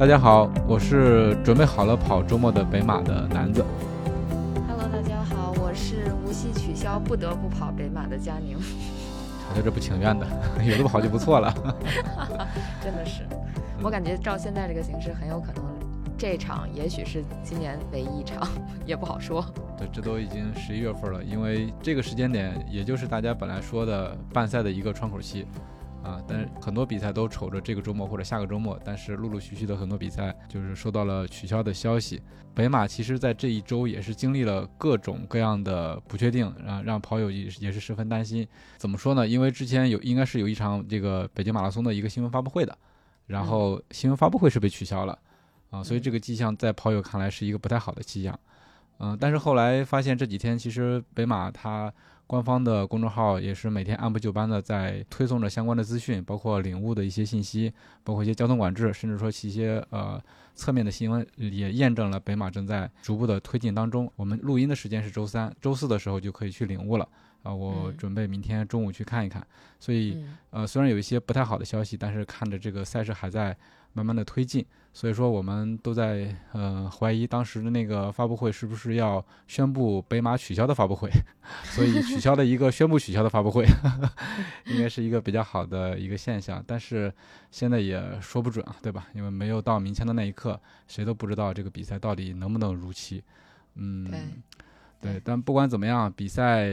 大家好，我是准备好了跑周末的北马的南子。Hello，大家好，我是无锡取消不得不跑北马的佳宁。我在这不情愿的，有的跑就不错了。真的是，我感觉照现在这个形势，很有可能这场也许是今年唯一一场，也不好说。对，这都已经十一月份了，因为这个时间点，也就是大家本来说的办赛的一个窗口期。啊，但是很多比赛都瞅着这个周末或者下个周末，但是陆陆续续的很多比赛就是收到了取消的消息。北马其实在这一周也是经历了各种各样的不确定，啊，让跑友也也是十分担心。怎么说呢？因为之前有应该是有一场这个北京马拉松的一个新闻发布会的，然后新闻发布会是被取消了，啊，所以这个迹象在跑友看来是一个不太好的迹象。嗯，但是后来发现这几天其实北马它。官方的公众号也是每天按部就班的在推送着相关的资讯，包括领悟的一些信息，包括一些交通管制，甚至说一些呃侧面的新闻，也验证了北马正在逐步的推进当中。我们录音的时间是周三，周四的时候就可以去领悟了啊！我准备明天中午去看一看。所以呃，虽然有一些不太好的消息，但是看着这个赛事还在慢慢的推进，所以说我们都在呃怀疑当时的那个发布会是不是要宣布北马取消的发布会，所以取消的一个宣布取消的发布会，应该是一个比较好的一个现象。但是现在也说不准啊，对吧？因为没有到明天的那一刻，谁都不知道这个比赛到底能不能如期。嗯，对，但不管怎么样，比赛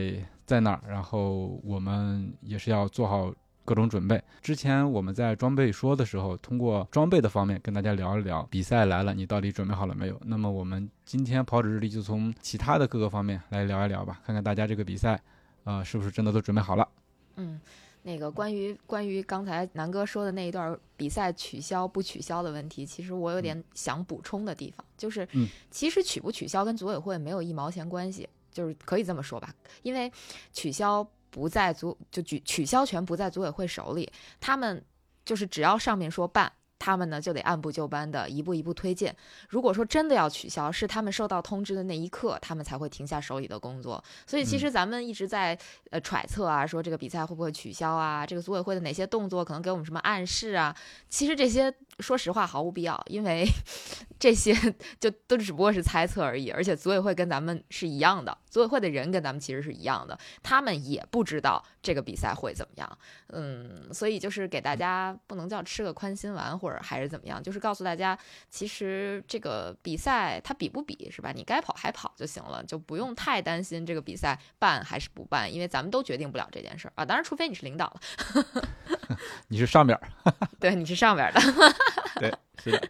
在那儿，然后我们也是要做好。各种准备。之前我们在装备说的时候，通过装备的方面跟大家聊一聊，比赛来了，你到底准备好了没有？那么我们今天跑者日历就从其他的各个方面来聊一聊吧，看看大家这个比赛，呃，是不是真的都准备好了？嗯，那个关于关于刚才南哥说的那一段比赛取消不取消的问题，其实我有点想补充的地方，就是，嗯，其实取不取消跟组委会没有一毛钱关系，就是可以这么说吧，因为取消。不在组就取取消权不在组委会手里，他们就是只要上面说办，他们呢就得按部就班的一步一步推进。如果说真的要取消，是他们收到通知的那一刻，他们才会停下手里的工作。所以其实咱们一直在呃揣测啊，说这个比赛会不会取消啊？这个组委会的哪些动作可能给我们什么暗示啊？其实这些说实话毫无必要，因为 这些就都只不过是猜测而已。而且组委会跟咱们是一样的，组委会的人跟咱们其实是一样的，他们也不知道这个比赛会怎么样。嗯，所以就是给大家不能叫吃个宽心丸，或者还是怎么样，就是告诉大家，其实这个比赛它比不比是吧？你该跑还跑就行了，就不用太担心这个比赛办还是不办，因为咱们都决定不了这件事儿啊。当然，除非你是领导了，你是上边儿，对，你是上边的，对，是的，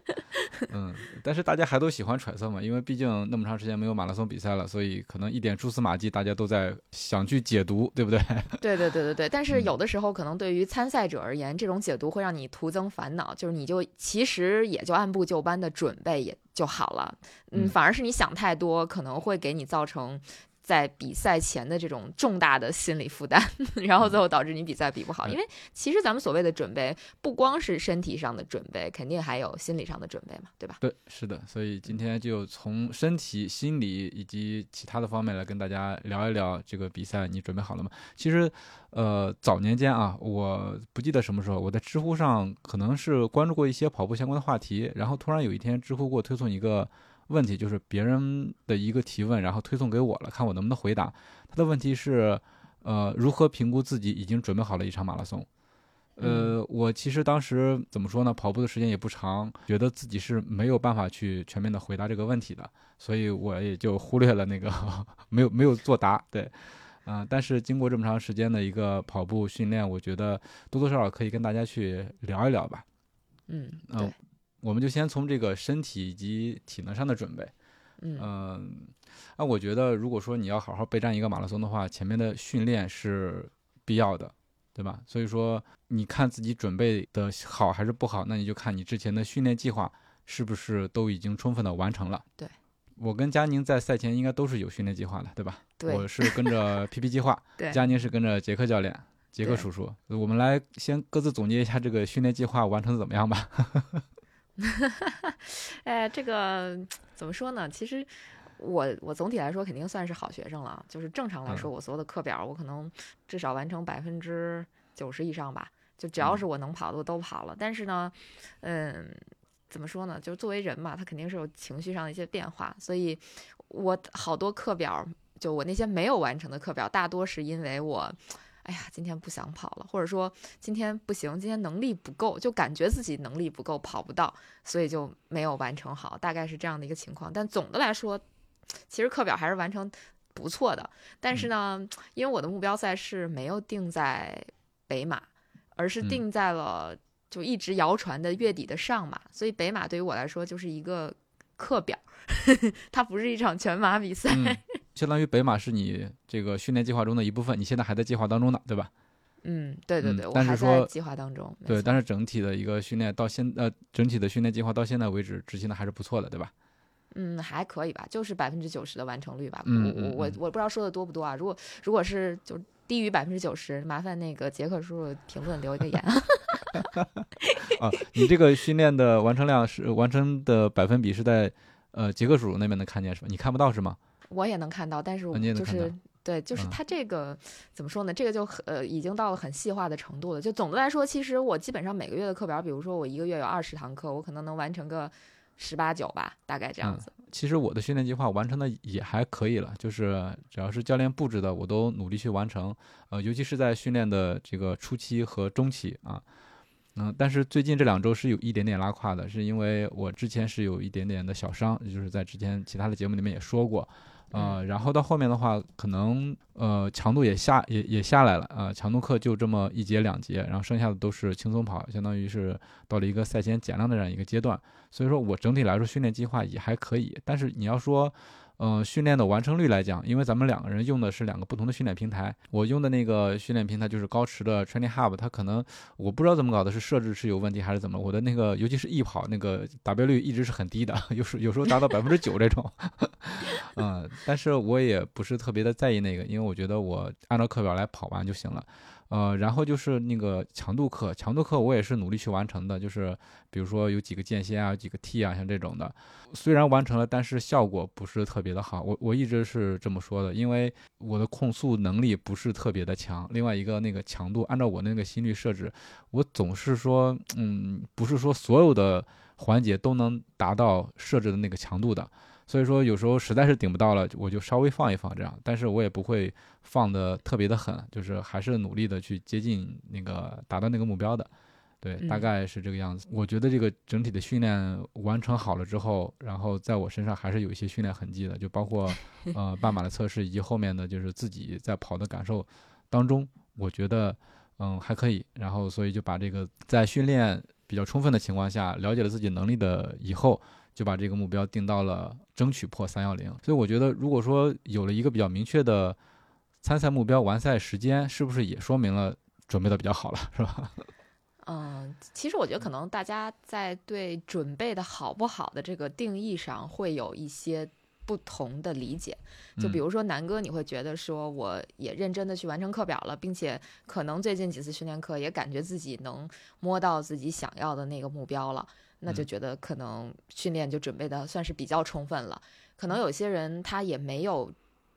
嗯，但是大家还都喜欢揣测嘛，因为毕竟那么长时间没有马拉松比赛了，所以可能一点蛛丝马迹大家都在想去解读，对不对？对对对对对。但是有的时候可能对于参赛者而言，这种解读会让你徒增烦恼，就是你就其实也就按部就班的准备也就好了，嗯，反而是你想太多，可能会给你造成。在比赛前的这种重大的心理负担，然后最后导致你比赛比不好。因为其实咱们所谓的准备，不光是身体上的准备，肯定还有心理上的准备嘛，对吧？对，是的。所以今天就从身体、心理以及其他的方面来跟大家聊一聊这个比赛，你准备好了吗？其实，呃，早年间啊，我不记得什么时候，我在知乎上可能是关注过一些跑步相关的话题，然后突然有一天，知乎给我推送一个。问题就是别人的一个提问，然后推送给我了，看我能不能回答。他的问题是，呃，如何评估自己已经准备好了一场马拉松？呃，我其实当时怎么说呢？跑步的时间也不长，觉得自己是没有办法去全面的回答这个问题的，所以我也就忽略了那个 没有没有作答。对，啊、但是经过这么长时间的一个跑步训练，我觉得多多少少可以跟大家去聊一聊吧。嗯，嗯、对，我们就先从这个身体以及体能上的准备。嗯嗯，那我觉得如果说你要好好备战一个马拉松的话，前面的训练是必要的，对吧？所以说，你看自己准备的好还是不好，那你就看你之前的训练计划是不是都已经充分的完成了。对，我跟佳宁在赛前应该都是有训练计划的，对吧？对我是跟着 PP 计划，对佳宁是跟着杰克教练、杰克叔叔。我们来先各自总结一下这个训练计划完成的怎么样吧。哎，这个怎么说呢？其实我我总体来说肯定算是好学生了，就是正常来说，我所有的课表我可能至少完成百分之九十以上吧。就只要是我能跑的，我都跑了。但是呢，嗯，怎么说呢？就是作为人嘛，他肯定是有情绪上的一些变化，所以我好多课表，就我那些没有完成的课表，大多是因为我。哎呀，今天不想跑了，或者说今天不行，今天能力不够，就感觉自己能力不够，跑不到，所以就没有完成好，大概是这样的一个情况。但总的来说，其实课表还是完成不错的。但是呢，因为我的目标赛事没有定在北马，而是嗯定在了就一直谣传的月底的上马，所以北马对于我来说就是一个课表，它不是一场全马比赛。嗯，相当于北马是你这个训练计划中的一部分，你现在还在计划当中呢，对吧？嗯，对对嗯对，我但是还在说计划当中。对，但是整体的一个训练到现呃，整体的训练计划到现在为止执行的还是不错的，对吧？嗯，还可以吧，就是百分之九十的完成率吧。嗯我我我不知道说的多不多啊。如果如果是就低于百分之九十，麻烦那个杰克叔叔评论留一个言。啊，你这个训练的完成量是完成的百分比是在呃杰克叔叔那边能看见是吧？你看不到是吗？我也能看到，但是我就是到对，就是嗯它这个、怎么说呢？这个就很呃已经到了很细化的程度了。就总的来说，其实我基本上每个月的课表，比如说我一个月有二十堂课，我可能能完成个十八九吧，大概这样嗯子。其实我的训练计划完成的也还可以了，就是只要是教练布置的，我都努力去完成。呃，尤其是在训练的这个初期和中期啊，嗯，但是最近这两周是有一点点拉胯的，是因为我之前是有一点点的小伤，就是在之前其他的节目里面也说过。呃，然后到后面的话，可能呃强度也下也也下来了啊、强度课就这么一节两节，然后剩下的都是轻松跑，相当于是到了一个赛前减量的这样一个阶段。所以说我整体来说训练计划也还可以，但是你要说，呃，训练的完成率来讲，因为咱们两个人用的是两个不同的训练平台，我用的那个训练平台就是高驰的 Training Hub，它可能我不知道怎么搞的，是设置是有问题还是怎么，我的那个尤其是易跑那个达标率一直是很低的，有时有时候达到百分之九这种，嗯，但是我也不是特别的在意那个，因为我觉得我按照课表来跑完就行了。呃，然后就是那个强度课，强度课我也是努力去完成的，就是比如说有几个间歇啊，有几个 T 啊，像这种的，虽然完成了，但是效果不是特别的好。我我一直是这么说的，因为我的控速能力不是特别的强。另外一个那个强度，按照我那个心率设置，我总是说，嗯，不是说所有的环节都能达到设置的那个强度的。所以说有时候实在是顶不到了，我就稍微放一放这样，但是我也不会放的特别的狠，就是还是努力的去接近那个达到那个目标的。对，大嗯概是这个样子。我觉得这个整体的训练完成好了之后，然后在我身上还是有一些训练痕迹的，就包括 呃半马的测试以及后面的就是自己在跑的感受当中，我觉得嗯还可以。然后所以就把这个在训练比较充分的情况下，了解了自己能力的以后，就把这个目标定到了争取破三幺零。所以我觉得，如果说有了一个比较明确的参赛目标、完赛时间，是不是也说明了准备的比较好了，是吧？嗯，其实我觉得可能大家在对准备的好不好的这个定义上会有一些不同的理解。就比嗯如说南哥，你会觉得说我也认真的去完成课表了，并且可能最近几次训练课也感觉自己能摸到自己想要的那个目标了，那就嗯觉得可能训练就准备的算是比较充分了。可能有些人他也没有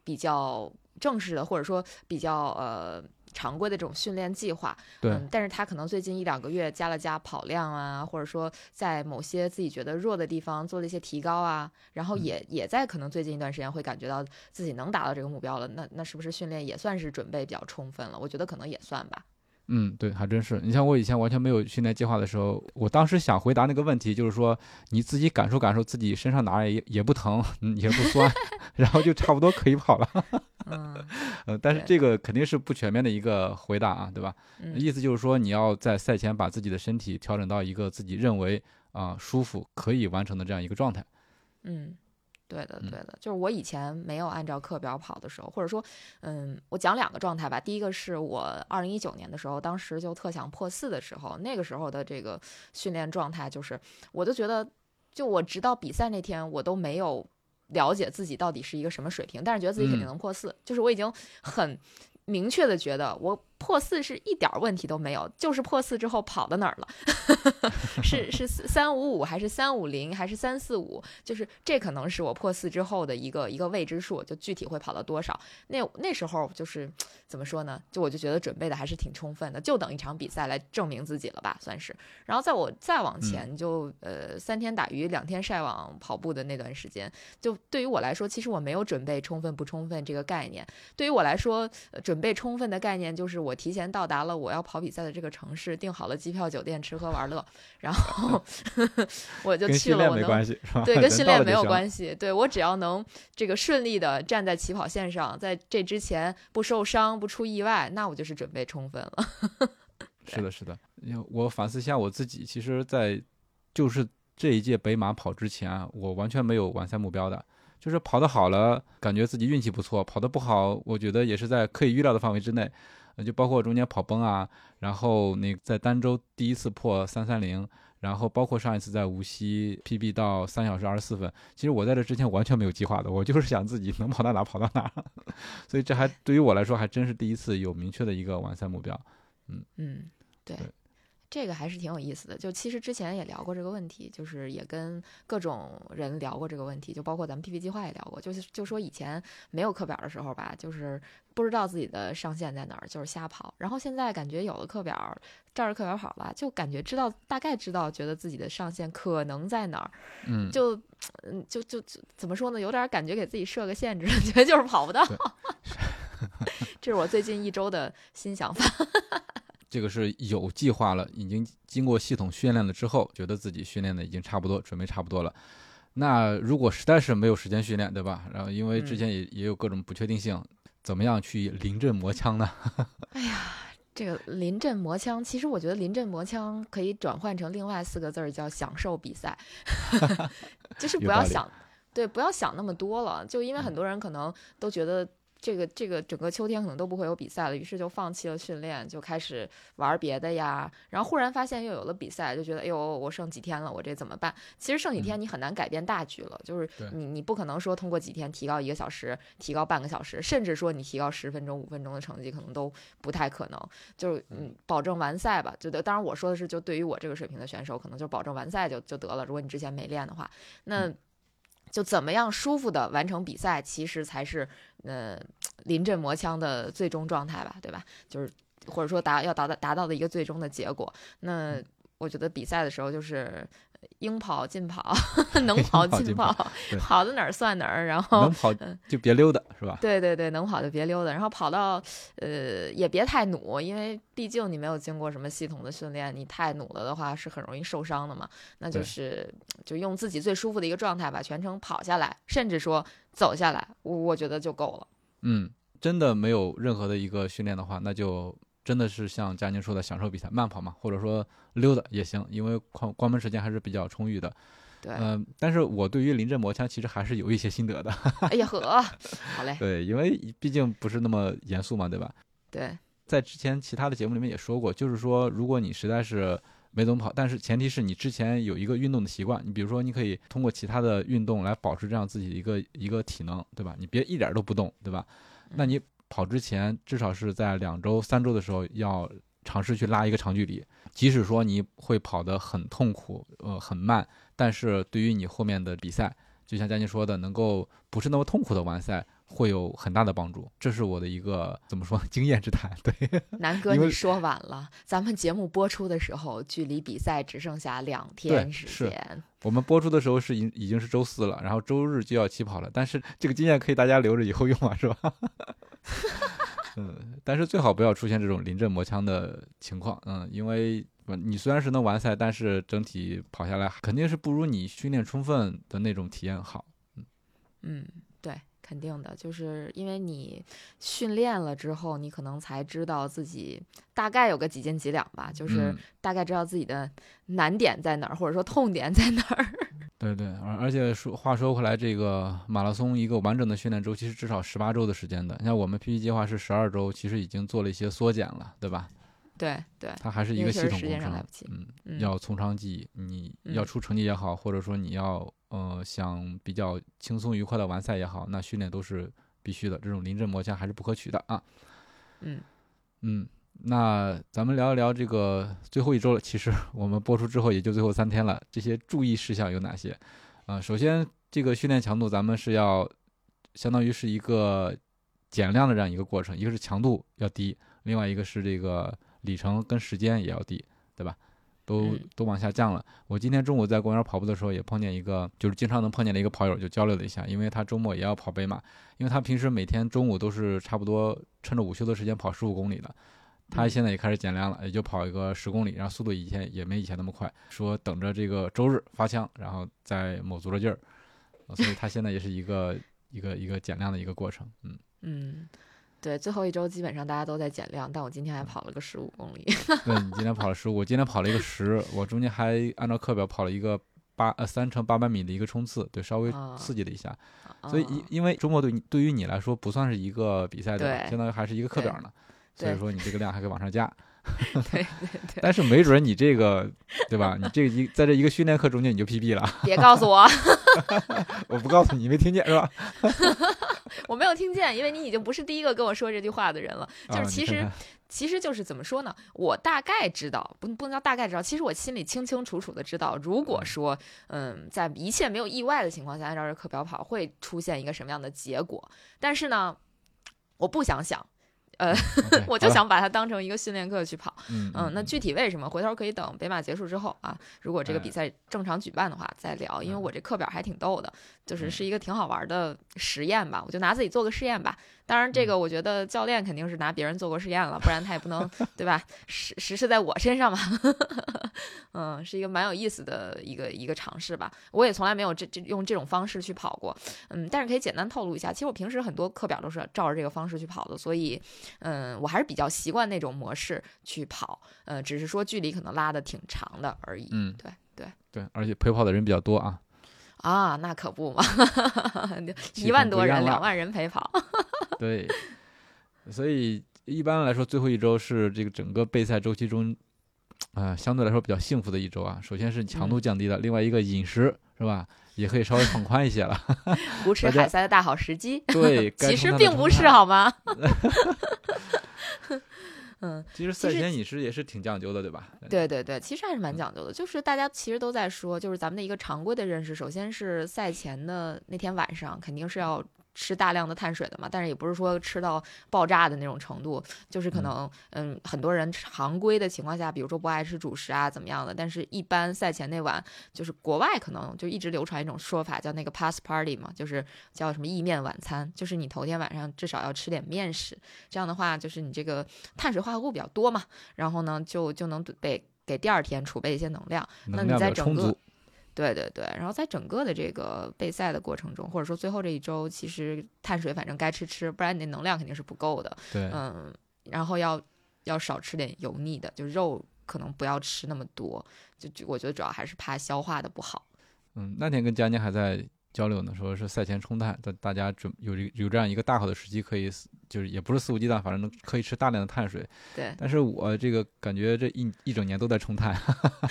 比较正式的，或者说比较呃。常规的这种训练计划，对嗯，但是他可能最近一两个月加了加跑量啊，或者说在某些自己觉得弱的地方做了一些提高啊，然后嗯也、也在可能最近一段时间会感觉到自己能达到这个目标了，那那是不是训练也算是准备比较充分了？我觉得可能也算吧。嗯，对，还真是。你像我以前完全没有训练计划的时候，我当时想回答那个问题，就是说你自己感受感受自己身上哪儿也也不疼，嗯也不酸，然后就差不多可以跑了。嗯呃，但是这个肯定是不全面的一个回答啊，对吧？嗯意思就是说你要在赛前把自己的身体调整到一个自己认为啊、舒服可以完成的这样一个状态。嗯，对的，嗯对的，就是我以前没有按照课表跑的时候，或者说，嗯，我讲两个状态吧。第一个是我二零一九年的时候，当时就特想破四的时候，那个时候的这个训练状态，就是我就觉得，就我直到比赛那天，我都没有了解自己到底是一个什么水平，但是觉得自己肯定嗯能破四，就是我已经很明确的觉得我破四是一点儿问题都没有，就是破四之后跑到哪儿了，是是三五五还是三五零还是三四五，就是这可能是我破四之后的一个一个未知数，就具体会跑到多少。那那时候就是怎么说呢？就我就觉得准备的还是挺充分的，就等一场比赛来证明自己了吧，算是。然后在我再往前就，呃三天打鱼两天晒网跑步的那段时间，就对于我来说，其实我没有准备充分不充分这个概念。对于我来说，呃准备充分的概念就是我提前到达了我要跑比赛的这个城市，订好了机票、酒店、吃喝玩乐，然后 我就去了我能没关系，对，跟训练没有。关系。对我只要能这个顺利的站在起跑线上，在这之前不受伤、不出意外，那我就是准备充分了。是的，是的。因为我反思一下我自己，其实，在就是这一届北马跑之前啊，我完全没有完赛目标的。就是跑得好了，感觉自己运气不错；跑得不好，我觉得也是在可以预料的范围之内。呃就包括中间跑崩啊，然后那在儋州第一次破三三零，然后包括上一次在无锡 PB 到三小时二十四分。其实我在这之前完全没有计划的，我就是想自己能跑到哪跑到哪。所以这还对于我来说还真是第一次有明确的一个完赛目标。嗯，对。对这个还是挺有意思的，就其实之前也聊过这个问题，就是也跟各种人聊过这个问题，就包括咱们 PP 计划也聊过，就是就说以前没有课表的时候吧，就是不知道自己的上限在哪儿，就是瞎跑，然后现在感觉有了课表，照着课表跑吧，就感觉知道大概知道，觉得自己的上限可能在哪儿，嗯，就嗯就就就怎么说呢，有点感觉给自己设个限制，觉得就是跑不到对。这是我最近一周的新想法。这个是有计划了，已经经过系统训练了之后，觉得自己训练的已经差不多，准备差不多了。那如果实在是没有时间训练，对吧？然后因为之前也、也有各种不确定性，怎么样去临阵磨枪呢？哎呀这个临阵磨枪，其实我觉得临阵磨枪可以转换成另外四个字儿，叫享受比赛，就是不要想，对，不要想那么多了。就因为嗯很多人可能都觉得这个这个整个秋天可能都不会有比赛了，于是就放弃了训练，就开始玩别的呀。然后忽然发现又有了比赛，就觉得哎呦，我剩几天了，我这怎么办？其实剩几天你很难改变大局了，就是你你不可能说通过几天提高一个小时，提高半个小时，甚至说你提高十分钟、五分钟的成绩，可能都不太可能。就是嗯，保证完赛吧。就当然我说的是，就对于我这个水平的选手，可能就保证完赛就就得了。如果你之前没练的话，那就怎么样舒服的完成比赛，其实才是呃临阵磨枪的最终状态吧，对吧？就是或者说达要达到达到的一个最终的结果。那我觉得比赛的时候就是。应跑尽跑，能跑尽应跑跑跑 到哪儿算哪儿。然后能跑就别溜达，是吧？对对对，能跑就别溜达，然后跑到呃也别太努，因为毕竟你没有经过什么系统的训练，你太努了的话是很容易受伤的嘛。那就是就用自己最舒服的一个状态把全程跑下来，甚至说走下来，我我觉得就够了。嗯，真的没有任何的一个训练的话，那就真的是像佳宁说的，享受比赛，慢跑嘛，或者说溜达也行，因为关关门时间还是比较充裕的。对，嗯、但是我对于临阵磨枪其实还是有一些心得的。哎呀呵，好嘞，对，因为毕竟不是那么严肃嘛，对吧？对，在之前其他的节目里面也说过，就是说，如果你实在是没怎么跑，但是前提是你之前有一个运动的习惯，你比如说，你可以通过其他的运动来保持这样自己的一个一个体能，对吧？你别一点儿都不动，对吧？那你跑之前至少是在两周、三周的时候要尝试去拉一个长距离，即使说你会跑得很痛苦，呃，很慢，但是对于你后面的比赛，就像佳妮说的，能够不是那么痛苦的完赛，会有很大的帮助。这是我的一个怎么说经验 之谈。对，南哥你说晚了，咱们节目播出的时候，距离比赛只剩下两天时间。我们播出的时候是已已经是周四了，然后周日就要起跑了。但是这个经验可以大家留着以后用啊，是吧？嗯，但是最好不要出现这种临阵磨枪的情况，嗯，因为你虽然是能完赛，但是整体跑下来肯定是不如你训练充分的那种体验好。嗯嗯，对，肯定的，就是因为你训练了之后，你可能才知道自己大概有个几斤几两吧，就是嗯大概知道自己的难点在哪儿，或者说痛点在哪儿。对对，而而且说话说回来，这个马拉松一个完整的训练周期是至少十八周的时间的。像我们 PP 计划是十二周，其实已经做了一些缩减了，对吧？对对，它还是一个系统工程间上来不及，嗯，嗯要从长计议，你要嗯出成绩也好，或者说你要呃想比较轻松愉快的完赛也好，那训练都是必须的，这种临阵磨枪还是不可取的啊。嗯嗯，那咱们聊一聊这个最后一周了。其实我们播出之后也就最后三天了，这些注意事项有哪些？啊、首先这个训练强度咱们是要相当于是一个减量的这样一个过程，一个是强度要低，另外一个是这个里程跟时间也要低，对吧？都嗯都往下降了。我今天中午在公园跑步的时候，也碰见一个，就是经常能碰见的一个跑友，就交流了一下，因为他周末也要跑北马，因为他平时每天中午都是差不多趁着午休的时间跑十五公里的，他嗯现在也开始减量了，也就跑一个十公里，然后速度以前也没以前那么快，说等着这个周日发枪，然后再卯足了劲儿，呃所以他现在也是一个一个一个减量的一个过程，嗯。嗯，对，最后一周基本上大家都在减量，但我今天还跑了个十五公里。对你今天跑了十五，我今天跑了一个十，我中间还按照课表跑了一个八呃三乘八百米的一个冲刺，对，稍微啊刺激了一下。所以因嗯因为周末对你对于你来说不算是一个比赛对吧？相当于还是一个课表呢，所以说你这个量还可以往上加。对对对，但是没准你这个对吧？你这个一在这一个训练课中间你就 PB 了，别告诉我，我不告诉你，你没听见是吧？我没有听见，因为你已经不是第一个跟我说这句话的人了。就啊是其实其实就是怎么说呢？我大概知道，不不能叫大概知道，其实我心里清清楚楚的知道，如果说，嗯，在一切没有意外的情况下，按照这课表跑，会出现一个什么样的结果。但是呢，我不想想，呃 我就，想把它当成一个训练课去跑。嗯嗯，那具体为什么，回头可以等北马结束之后啊，如果这个哎比赛正常举办的话再聊，因为嗯我这课表还挺逗的，就是嗯是一个挺好玩的实验吧，我就拿自己做个试验吧。当然，这个我觉得教练肯定是拿别人做过试验了，不然他也不能 对吧？实实施在我身上嘛。嗯，是一个蛮有意思的一个一个尝试吧。我也从来没有这这用这种方式去跑过，嗯，但是可以简单透露一下，其实我平时很多课表都是照着这个方式去跑的，所以嗯，我还是比较习惯那种模式去跑，呃，只是说距离可能拉的挺长的而已。嗯，对对对，而且陪跑的人比较多啊，啊，那可不嘛，气一万多人，两万人陪跑。对，所以一般来说，最后一周是这个整个备赛周期中，啊、相对来说比较幸福的一周啊。首先是强度嗯降低了，另外一个饮食是吧，也可以稍微放宽一些了。胡吃海塞的大好时机，对，其实并不是。好吗？嗯，其实赛前饮食也是挺讲究的，对吧？对对对，其实还是蛮讲究的。就是大家其实都在说，就是咱们的一个常规的认识，首先是赛前的那天晚上肯定是要吃大量的碳水的嘛，但是也不是说吃到爆炸的那种程度，就是可嗯能嗯很多人常规的情况下，比如说不爱吃主食啊怎么样的，但是一般赛前那晚，就是国外可能就一直流传一种说法叫那个 pass party 嘛，就是叫什么意面晚餐，就是你头天晚上至少要吃点面食，这样的话就是你这个碳水化合物比较多嘛，然后呢就就能给给第二天储备一些能量。那你能量比在整个。对对对，然后在整个的这个备赛的过程中，或者说最后这一周，其实碳水反正该吃吃，不然你的能量肯定是不够的。对，嗯，然后要要少吃点油腻的，就肉可能不要吃那么多，就就我觉得主要还是怕消化的不好。嗯，那天跟佳妮还在交流呢，说是赛前冲碳，大大家准有这有这样一个大好的时机，可以就是也不是肆无忌惮，反正能可以吃大量的碳水。对，但是我这个感觉这一一整年都在冲碳，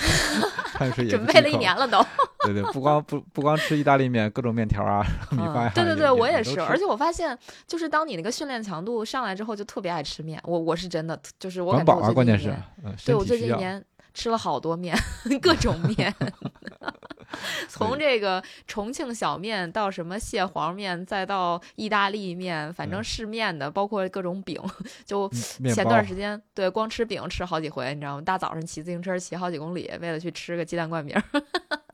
碳水也准备了一年了都。对对，不光不不光吃意大利面，各种面条啊、米饭对对对，我也是，而且我发现，就是当你那个训练强度上来之后，就特别爱吃面。我我是真的，就是我管饱啊，感觉我最关键是近一年，嗯，对我。最近一年吃了好多面，各种面，从这个重庆小面到什么蟹黄面，再到意大利面，反正嗯是面的，包括各种饼，就前段时间对光吃饼吃好几回，你知道吗？大早上骑自行车骑好几公里，为了去吃个鸡蛋灌饼。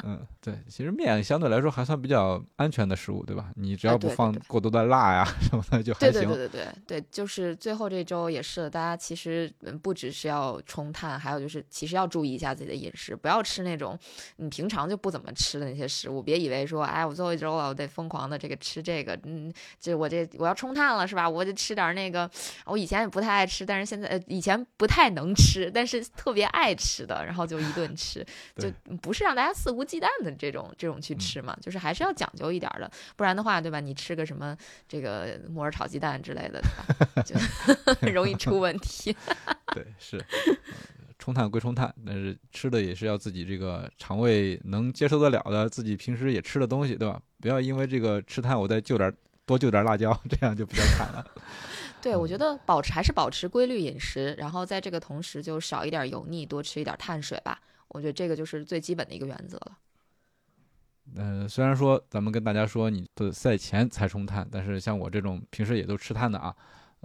嗯，对，其实面相对来说还算比较安全的食物，对吧？你只要不放过多的辣呀什么的就还对行。对对对对对，就是最后这周也是，大家其实嗯不只是要冲碳，还有就是其实要注意一下自己的饮食，不要吃那种你平常就不怎么吃的那些食物。别以为说，哎，我最后一周了，我得疯狂的这个吃这个，嗯，就我这我要冲碳了是吧？我就吃点那个，我以前也不太爱吃，但是现在呃以前不太能吃，但是特别爱吃的，然后就一顿吃，就不是让大家肆无忌惮的这种这种去嗯吃嘛，就是还是要讲究一点儿的，不然的话，对吧？你吃个什么这个木耳炒鸡蛋之类的，对吧？就 容易出问题。对，是。呃冲碳归冲碳，但是吃的也是要自己这个肠胃能接受得了的，自己平时也吃的东西，对吧？不要因为这个吃碳，我再就点儿多就点儿辣椒，这样就比较惨了。对，我觉得保持还是保持规律饮食，然后在这个同时就少一点油腻，多吃一点碳水吧。我觉得这个就是最基本的一个原则了。嗯、虽然说咱们跟大家说你的赛前才冲碳，但是像我这种平时也都吃碳的啊，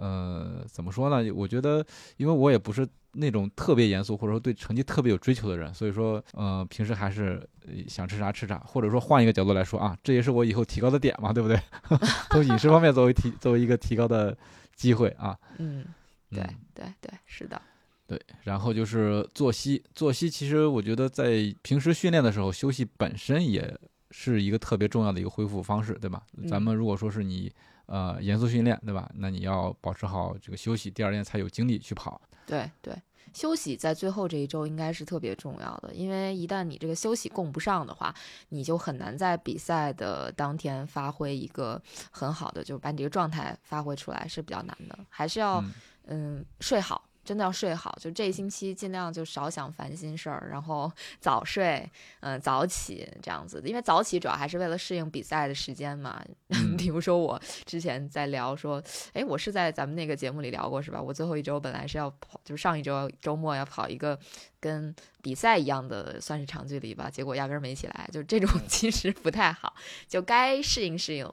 呃，怎么说呢？我觉得，因为我也不是那种特别严肃或者说对成绩特别有追求的人，所以说，呃，平时还是呃想吃啥吃啥，或者说换一个角度来说啊，这也是我以后提高的点嘛，对不对？从饮食方面作为提作为一个提高的机会啊，嗯，对嗯对对，是的，对，然后就是作息，作息其实我觉得在平时训练的时候，休息本身也是一个特别重要的一个恢复方式，对吧？咱嗯们如果说是你呃严肃训练，对吧？那你要保持好这个休息，第二天才有精力去跑。对对。休息在最后这一周应该是特别重要的，因为一旦你这个休息供不上的话，你就很难在比赛的当天发挥一个很好的，就是把你这个状态发挥出来是比较难的，还是要嗯嗯，睡好，真的要睡好。就这一星期尽量就少想烦心事儿，然后 早睡，嗯、早起这样子。因为早起主要还是为了适应比赛的时间嘛。嗯比如说我之前在聊说，哎，我是在咱们那个节目里聊过是吧？我最后一周本来是要跑，就是上一周周末要跑一个跟比赛一样的，算是长距离吧，结果压根儿没起来。就这种 其实不太好，就该适应适应。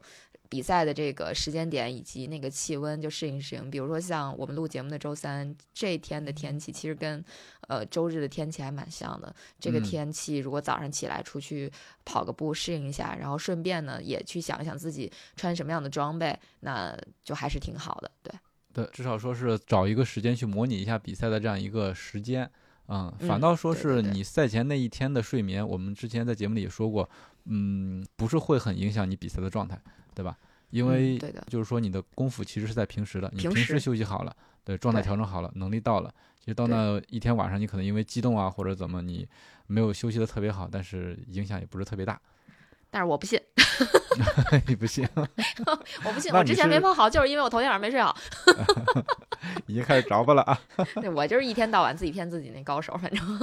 比赛的这个时间点以及那个气温就适应适应。比如说像我们录节目的周三这一天的天气，其实跟呃周日的天气还蛮像的。这个嗯天气如果早上起来出去跑个步适应一下，然后顺便呢也去想一想自己穿什么样的装备，那就还是挺好的。对，对，至少说是找一个时间去模拟一下比赛的这样一个时间。嗯，反嗯倒说是你赛前那一天的睡眠，我们之前在节目里也说过，嗯，不是会很影响你比赛的状态，对吧？因嗯为就是说你的功夫其实是在平时的，你平平时时休息好了，对，状态调整好了，能力到了，其实到那一天晚上，你可能因为激动啊或者怎么，你没有休息的特别好，但是影响也不是特别大。但是我不信，你不信？我不信，我之前没是跑好，就是因为我头天晚上没睡好。已经开始着吧了啊！对我就是一天到晚自己骗自己那高手，反正。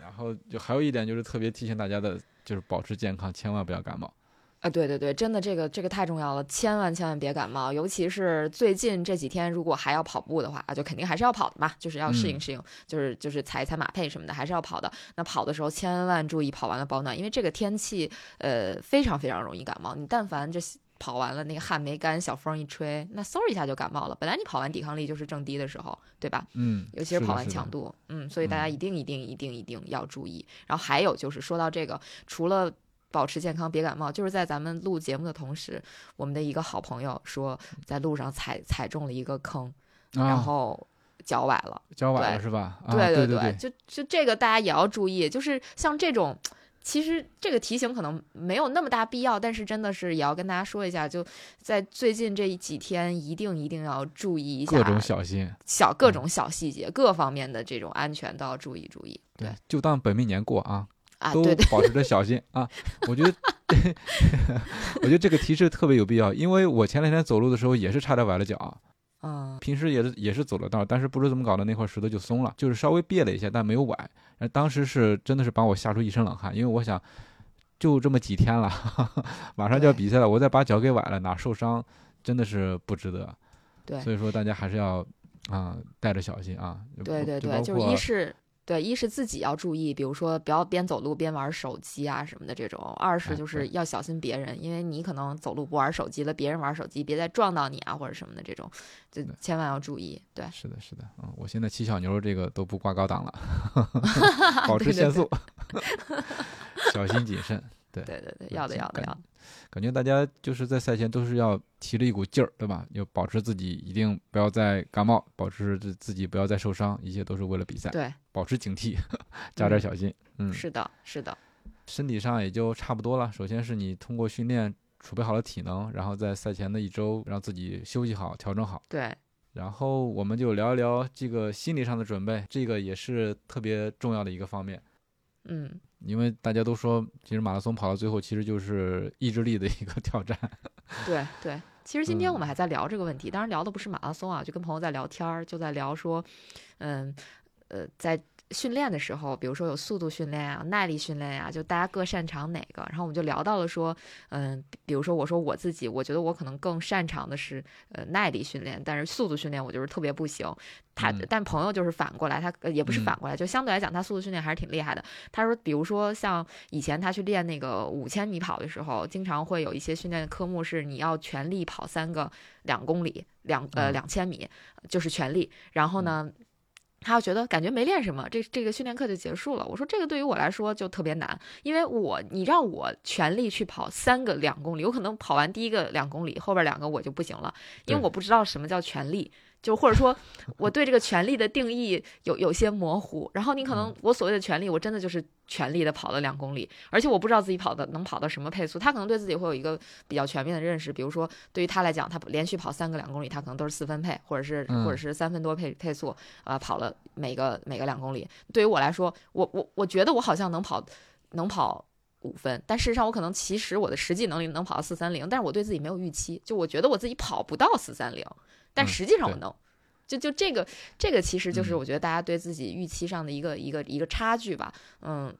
然后就还有一点就是特别提醒大家的，就是保持健康，千万不要感冒。啊，对对对，真的这个这个太重要了，千万千万别感冒，尤其是最近这几天，如果还要跑步的话，啊就肯定还是要跑的嘛，就是要适应嗯适应，就是就是踩一踩马配什么的，还是要跑的。那跑的时候千万注意跑完了保暖，因为这个天气呃非常非常容易感冒，你但凡这跑完了那个汗没干，小风一吹，那嗖一下就感冒了。本来你跑完抵抗力就是正低的时候，对吧？嗯，尤其是跑完强度，嗯，所以大家嗯一定一定一定一定要注意。然后还有就是说到这个，除了保持健康别感冒，就是在咱们录节目的同时，我们的一个好朋友说在路上踩踩中了一个坑，然啊，后脚崴了。脚崴了是吧？啊，对对对，就就这个大家也要注意，就是像这种。其实这个提醒可能没有那么大必要，但是真的是也要跟大家说一下，就在最近这几天，一定一定要注意一下各种小心。嗯小各种小细节，各方面的这种安全都要注意注意。对就当本命年过啊，啊，都保持着小心啊。我觉得，我觉得这个提示特别有必要，因为我前两天走路的时候也是差点崴了脚。嗯，平时也是也是走了道，但是不知怎么搞的，那块石头就松了，就是稍微别了一下，但没有崴。然后当时是真的是把我吓出一身冷汗，因为我想，就这么几天了，马上就要比赛了，我再把脚给崴了，哪受伤，真的是不值得。对所以说大家还是要啊、带着小心啊。对对对，就是括一是。对，一是自己要注意，比如说不要边走路边玩手机啊什么的这种；二是哎就是要小心别人，因为你可能走路不玩手机了，别人玩手机，别再撞到你啊或者什么的这种，就千万要注意。对，是的，是的，嗯，我现在骑小牛这个都不挂高档了，保持限速。小心谨慎。对对对对，要的要的要的。感觉大家就是在赛前都是要提着一股劲儿，对吧？要保持自己一定不要再感冒，保持自自己不要再受伤，一切都是为了比赛，对，保持警惕，加点嗯小心。嗯，是的，是的，身体上也就差不多了。首先是你通过训练储备好了体能，然后在赛前的一周让自己休息好、调整好。对，然后我们就聊一聊这个心理上的准备，这个也是特别重要的一个方面。嗯，因为大家都说，其实马拉松跑到最后其实就是意志力的一个 挑战。对对。其实今天我嗯们还在聊这个问题，当然聊的不是马拉松啊，就跟朋友在聊天儿，就在聊说，嗯，呃，在训练的时候，比如说有速度训练啊、耐力训练呀、就大家各擅长哪个。然后我们就聊到了说，嗯，比如说我说我自己，我觉得我可能更擅长的是呃耐力训练，但是速度训练我就是特别不行。他嗯但朋友就是反过来，他呃也不是嗯反过来，就相对来讲他速度训练还是挺厉害的。他说，比如说像以前他去练那个五千米跑的时候，经常会有一些训练的科目是你要全力跑三个两公里、两呃嗯两千米，就是全力。然后呢，他又觉得感觉没练什么，这这个训练课就结束了。我说这个对于我来说就特别难，因为我你让我全力去跑三个两公里，有可能跑完第一个两公里，后边两个我就不行了，因为我不知道什么叫全力。就或者说，我对这个权利的定义有有些模糊。然后你可能我所谓的权利，我真的就是全力的跑了两公里，而且我不知道自己跑的能跑到什么配速。他可能对自己会有一个比较全面的认识，比如说对于他来讲，他连续跑三个两公里，他可能都是四分配，或者是嗯或者是三分多配配速，呃，跑了每个每个两公里。对于我来说，我我我觉得我好像能跑能跑。五分，但事实上我可能其实我的实际能力能跑到四三零，但是我对自己没有预期，就我觉得我自己跑不到四三零，但嗯实际上我对能。就就这个这个其实就是嗯我觉得大家对自己预期上的一个一个一个差距吧，嗯。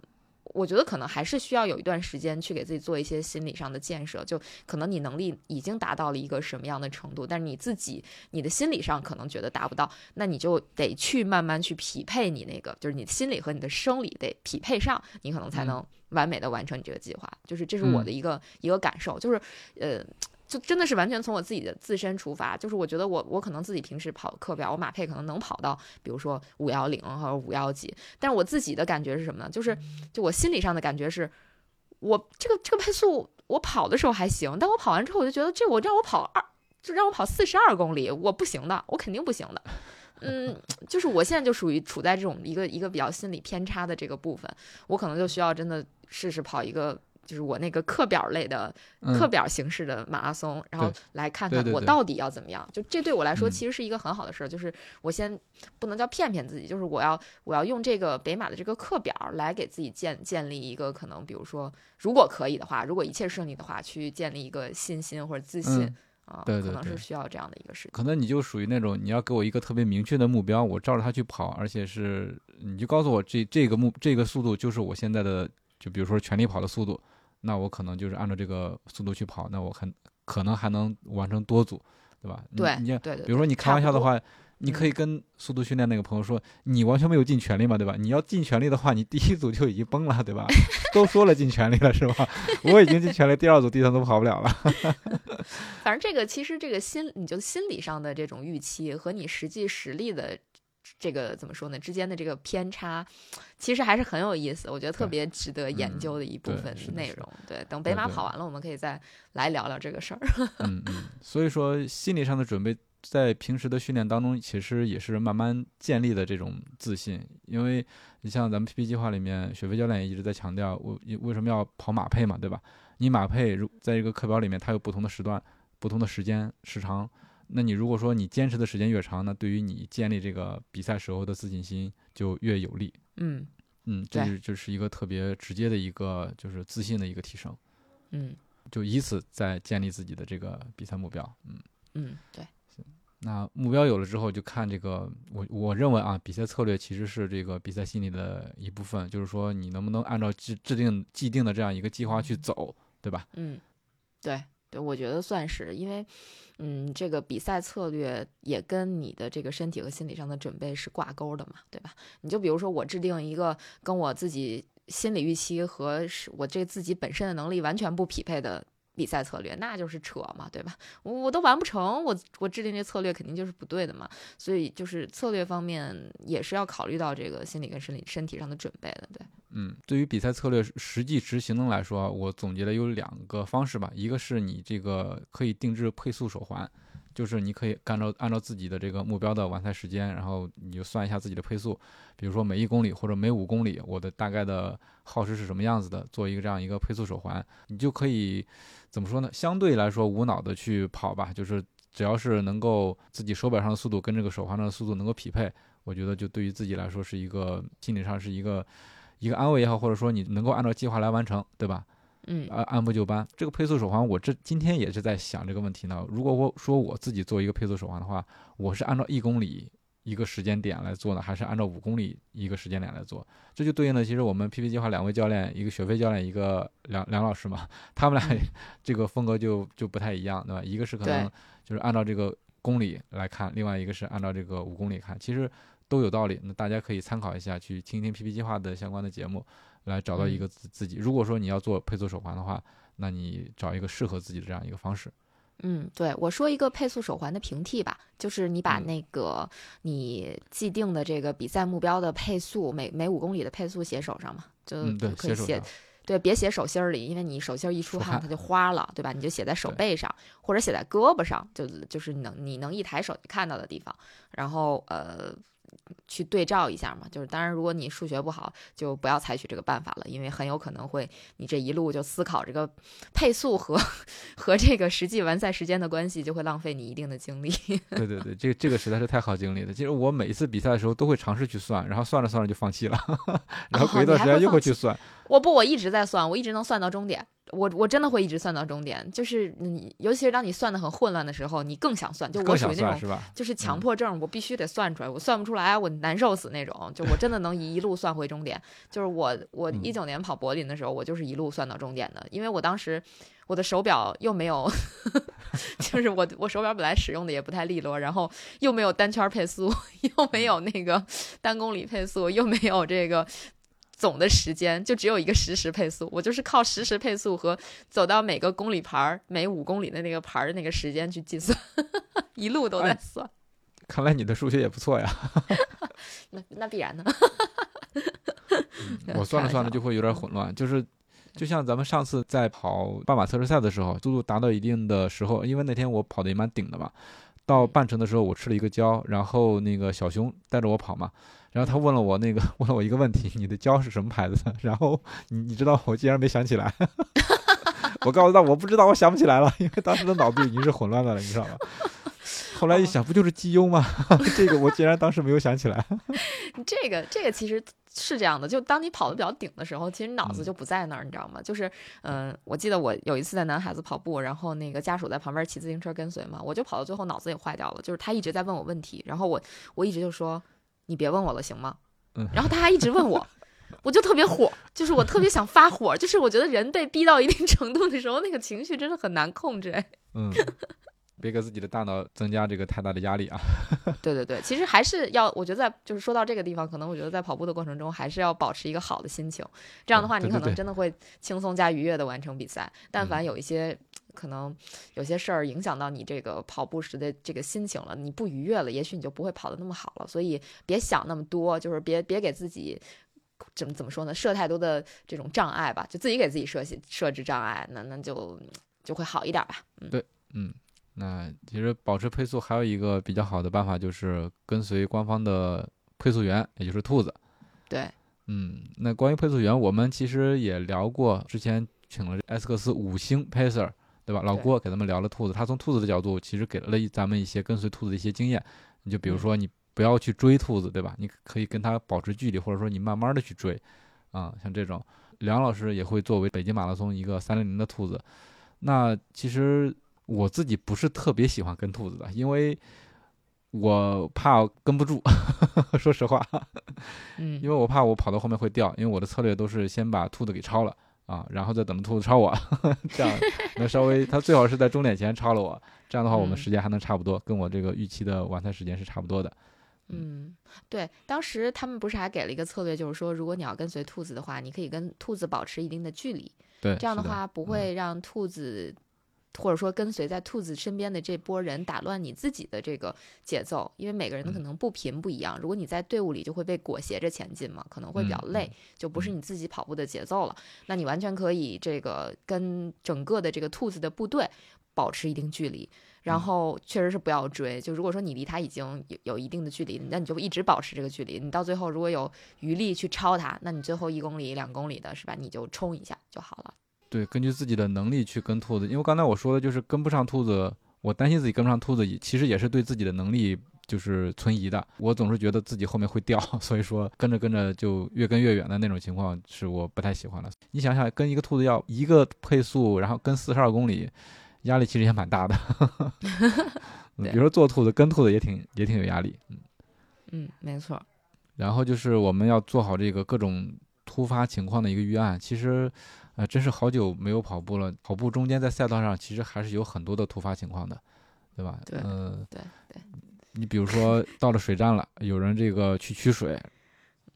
我觉得可能还是需要有一段时间去给自己做一些心理上的建设，就可能你能力已经达到了一个什么样的程度，但是你自己你的心理上可能觉得达不到，那你就得去慢慢去匹配你那个，就是你心理和你的生理得匹配上，你可能才嗯能完美的完成你这个计划。就是这是我嗯的一个、一个感受，就是呃。就真的是完全从我自己的自身出发，就是我觉得我我可能自己平时跑课表，我马配可能能跑到，比如说五幺零或者五幺几，但是我自己的感觉是什么呢？就是就我心理上的感觉是，我这个这个配速我跑的时候还行，但我跑完之后我就觉得这我让我跑二，就让我跑四十二公里，我不行的，我肯定不行的。嗯，就是我现在就属于处在这种一个一个比较心理偏差的这个部分，我可能就需要真的试试跑一个。就是我那个课表类的嗯。课表形式的马拉松，然后来看看我到底要怎么样。就这对我来说嗯。其实是一个很好的事儿，就是我先不能叫骗骗自己，就是我要我要用这个北马的这个课表来给自己建建立一个可能，比如说如果可以的话，如果一切顺利的话，去建立一个信心或者自信嗯啊，对对对可能是需要这样的一个事情。可能你就属于那种你要给我一个特别明确的目标，我照着它去跑，而且是你就告诉我这这个目这个速度就是我现在的，就比如说全力跑的速度，那我可能就是按照这个速度去跑，那我很可能还能完成多组，对吧？你对你对对，比如说你开玩笑的话，你可以嗯跟速度训练那个朋友说，你完全没有尽全力嘛，对吧？你要尽全力的话，你第一组就已经崩了，对吧？都说了尽全力了是吧？我已经尽全力，第二组、第三组跑不了了。反正这个其实这个心，你就心理上的这种预期和你实际实力的这个怎么说呢之间的这个偏差，其实还是很有意思，我觉得特别值得研嗯究的一部分内容。对，等北马跑完了，我们可以再来聊聊这个事儿。嗯嗯，所以说心理上的准备，在平时的训练当中，其实也是慢慢建立的这种自信。因为你像咱们 PP 计划里面，雪飞教练也一直在强调，我为什么要跑马配嘛，对吧？你马配如在一个课表里面，它有不同的时段、不同的时间时长。那你如果说你坚持的时间越长，那对于你建立这个比赛时候的自信心就越有利。嗯嗯，这是就是一个特别直接的一个就是自信的一个提升，嗯就以此在建立自己的这个比赛目标。嗯。嗯，对，那目标有了之后，就看这个，我我认为啊，比赛策略其实是这个比赛心理的一部分，就是说你能不能按照制制定既定的这样一个计划去走，对吧？嗯对对，我觉得算是，因为嗯，这个比赛策略也跟你的这个身体和心理上的准备是挂钩的嘛，对吧？你就比如说我制定一个跟我自己心理预期和是我这自己本身的能力完全不匹配的比赛策略，那就是扯嘛，对吧？我我都完不成，我我制定这策略肯定就是不对的嘛。所以就是策略方面也是要考虑到这个心理跟生理身体上的准备的，对。嗯，对于比赛策略实际执行的来说，我总结的有两个方式吧，一个是你这个可以定制配速手环。就是你可以按照按照自己的这个目标的完赛时间，然后你就算一下自己的配速，比如说每一公里或者每五公里，我的大概的耗时是什么样子的，做一个这样一个配速手环，你就可以怎么说呢？相对来说无脑的去跑吧，就是只要是能够自己手表上的速度跟这个手环上的速度能够匹配，我觉得就对于自己来说是一个心理上是一个一个安慰也好，或者说你能够按照计划来完成，对吧？嗯，按按部就班。这个配速手环，我这今天也是在想这个问题呢。如果我说我自己做一个配速手环的话，我是按照一公里一个时间点来做呢，还是按照五公里一个时间点来做？这就对应了，其实我们 PP 计划两位教练，一个雪飞教练，一个梁梁老师嘛，他们俩 这个风格就就不太一样，对吧？一个是可能就是按照这个公里来看，另外一个是按照这个五公里看，其实都有道理。那大家可以参考一下，去听听 PP 计划的相关的节目。来找到一个自自己。如果说你要做配速手环的话，那你找一个适合自己的这样一个方式。嗯，对我说一个配速手环的平替吧，就是你把那个你既定的这个比赛目标的配速，每每五公里的配速写手上嘛，就可以写。对，别写手心里，因为你手心一出汗它就花了，对吧？你就写在手背上，或者写在胳膊上，就就是能你能一抬手就看到的地方。然后呃。去对照一下嘛，就是当然，如果你数学不好，就不要采取这个办法了，因为很有可能会你这一路就思考这个配速和和这个实际完赛时间的关系，就会浪费你一定的精力。对对对，这这个实在是太耗精力了。其实我每一次比赛的时候都会尝试去算，然后算着算着就放弃了，然后隔一段时间又会去算。我不，我一直在算，我一直能算到终点。我我真的会一直算到终点，就是你，尤其是当你算的很混乱的时候，你更想算。就我属于那种，就是强迫症，我必须得算出来，我算不出来，我难受死那种。就我真的能一路算回终点。就是我，我一九年跑柏林的时候，我就是一路算到终点的，因为我当时我的手表又没有，就是我我手表本来使用的也不太利落，然后又没有单圈配速，又没有那个单公里配速，又没有这个。总的时间就只有一个实时配速，我就是靠实时配速和走到每个公里牌儿、每五公里的那个牌儿的那个时间去计算，一路都在算。看来你的数学也不错呀。那那必然的。我算了算了就会有点混乱，就是就像咱们上次在跑半马测试赛的时候，速度达到一定的时候，因为那天我跑的也蛮顶的嘛，到半程的时候我吃了一个胶，然后那个小熊带着我跑嘛。然后他问了我那个 问了我一个问题，你的胶是什么牌子的？然后你你知道我竟然没想起来，我告诉他我不知道，我想不起来了，因为当时的脑子已经是混乱的了，你知道吗？后来一想，不就是绩优吗？这个我竟然当时没有想起来。这个这个其实是这样的，就当你跑的比较顶的时候，其实脑子就不在那儿，你知道吗？就是嗯，我记得我有一次在男孩子跑步，然后那个家属在旁边骑自行车跟随嘛，我就跑到最后脑子也坏掉了，就是他一直在问我问题，然后我我一直就说。你别问我了，行吗？嗯，然后他还一直问我，我就特别火，就是我特别想发火，就是我觉得人被逼到一定程度的时候，那个情绪真的很难控制。嗯，别给自己的大脑增加这个太大的压力啊。对对对，其实还是要，我觉得在就是说到这个地方，可能我觉得在跑步的过程中，还是要保持一个好的心情，这样的话，你可能真的会轻松加愉悦的完成比赛。但凡有一些。可能有些事儿影响到你这个跑步时的这个心情了，你不愉悦了，也许你就不会跑得那么好了。所以别想那么多，就是别别给自己怎么怎么说呢，设太多的这种障碍吧，就自己给自己设设置障碍，那那就就会好一点吧。嗯，对，嗯，那其实保持配速还有一个比较好的办法，就是跟随官方的配速员，也就是兔子。对，嗯，那关于配速员，我们其实也聊过，之前请了埃斯克斯五星 pacer。对吧？老郭给咱们聊了兔子，他从兔子的角度，其实给了咱们一些跟随兔子的一些经验。你就比如说，你不要去追兔子，对吧？你可以跟它保持距离，或者说你慢慢的去追，啊，像这种。梁老师也会作为北京马拉松一个三零零的兔子。那其实我自己不是特别喜欢跟兔子的，因为我怕跟不住，说实话。嗯。因为我怕我跑到后面会掉，因为我的策略都是先把兔子给超了。啊，然后再等着兔子超我，这样那稍微，他最好是在终点前超了我，这样的话我们时间还能差不多，跟我这个预期的完赛时间是差不多的。嗯，对，当时他们不是还给了一个策略，就是说如果你要跟随兔子的话，你可以跟兔子保持一定的距离，对，这样的话不会让兔子或者说跟随在兔子身边的这波人打乱你自己的这个节奏，因为每个人的可能步频不一样。如果你在队伍里就会被裹挟着前进嘛，可能会比较累，就不是你自己跑步的节奏了。那你完全可以这个跟整个的这个兔子的部队保持一定距离。然后确实是不要追，就如果说你离他已经有有一定的距离，那你就一直保持这个距离。你到最后如果有余力去超他，那你最后一公里、两公里的是吧？你就冲一下就好了。对，根据自己的能力去跟兔子，因为刚才我说的就是跟不上兔子，我担心自己跟不上兔子，其实也是对自己的能力就是存疑的。我总是觉得自己后面会掉，所以说跟着跟着就越跟越远的那种情况是我不太喜欢的。你想想，跟一个兔子要一个配速，然后跟四十二公里。压力其实也蛮大的，比如说做兔子跟兔子也挺也挺有压力，嗯嗯，没错。然后就是我们要做好这个各种突发情况的一个预案。其实，呃，真是好久没有跑步了。跑步中间在赛道上其实还是有很多的突发情况的，对吧？对，嗯，对对。你比如说到了水站了，有人这个去取水。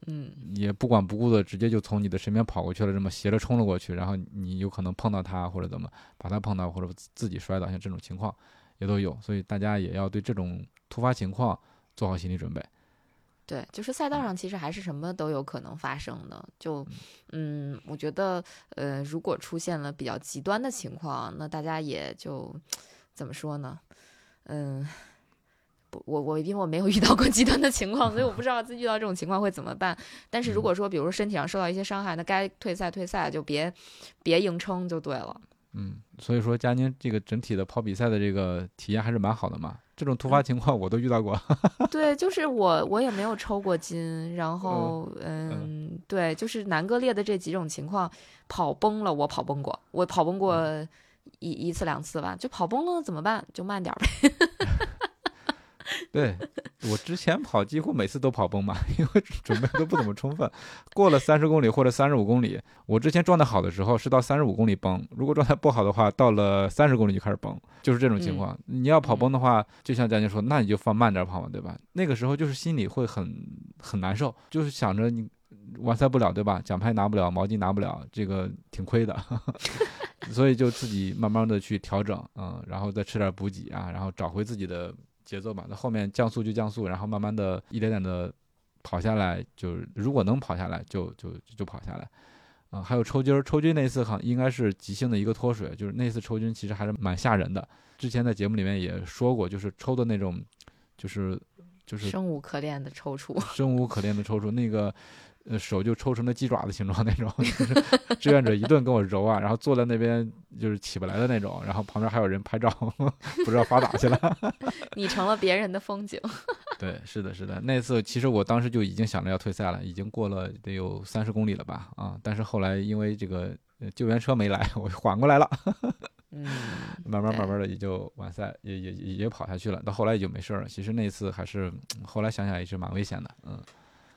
嗯，也不管不顾的，直接就从你的身边跑过去了，这么斜着冲了过去，然后你有可能碰到他，或者怎么把他碰到，或者自己摔倒，像这种情况也都有，所以大家也要对这种突发情况做好心理准备。对，就是赛道上其实还是什么都有可能发生的。就，嗯，我觉得，呃，如果出现了比较极端的情况，那大家也就怎么说呢？嗯。不我我因为我没有遇到过极端的情况，所以我不知道自己遇到这种情况会怎么办。但是如果说，比如说身体上受到一些伤害，那该退赛退赛，就别别硬撑就对了。嗯，所以说佳宁这个整体的跑比赛的这个体验还是蛮好的嘛。这种突发情况我都遇到过。对，就是我我也没有抽过筋，然后嗯，对，就是南哥列的这几种情况，跑崩了我跑崩过，我跑崩过一一次两次吧，就跑崩了怎么办？就慢点呗。对我之前跑几乎每次都跑崩嘛，因为准备都不怎么充分。过了三十公里或者三十五公里，我之前状态好的时候是到三十五公里崩，如果状态不好的话，到了三十公里就开始崩，就是这种情况。你要跑崩的话，就像佳宁说，那你就放慢点跑嘛，对吧？那个时候就是心里会很很难受，就是想着你完赛不了，对吧？奖牌拿不了，毛巾拿不了，这个挺亏的，所以就自己慢慢的去调整，嗯，然后再吃点补给啊，然后找回自己的。节奏吧，那后面降速就降速，然后慢慢的一点点的跑下来，就是如果能跑下来，就就就跑下来，啊，还有抽筋儿，抽筋那次好像应该是急性的一个脱水，就是那次抽筋其实还是蛮吓人的。之前在节目里面也说过，就是抽的那种，就是就是生无可恋的抽搐，生无可恋的抽搐，那个。呃，手就抽成了鸡爪子形状那种，就是志愿者一顿跟我揉啊，然后坐在那边就是起不来的那种，然后旁边还有人拍照，不知道发哪去了。你成了别人的风景。对，是的，是的。那次其实我当时就已经想着要退赛了，已经过了得有三十公里了吧？啊，但是后来因为这个救援车没来，我缓过来了。嗯，慢慢慢慢的也就完赛，也也也跑下去了。到后来也就没事了。其实那次还是后来想想也是蛮危险的，嗯。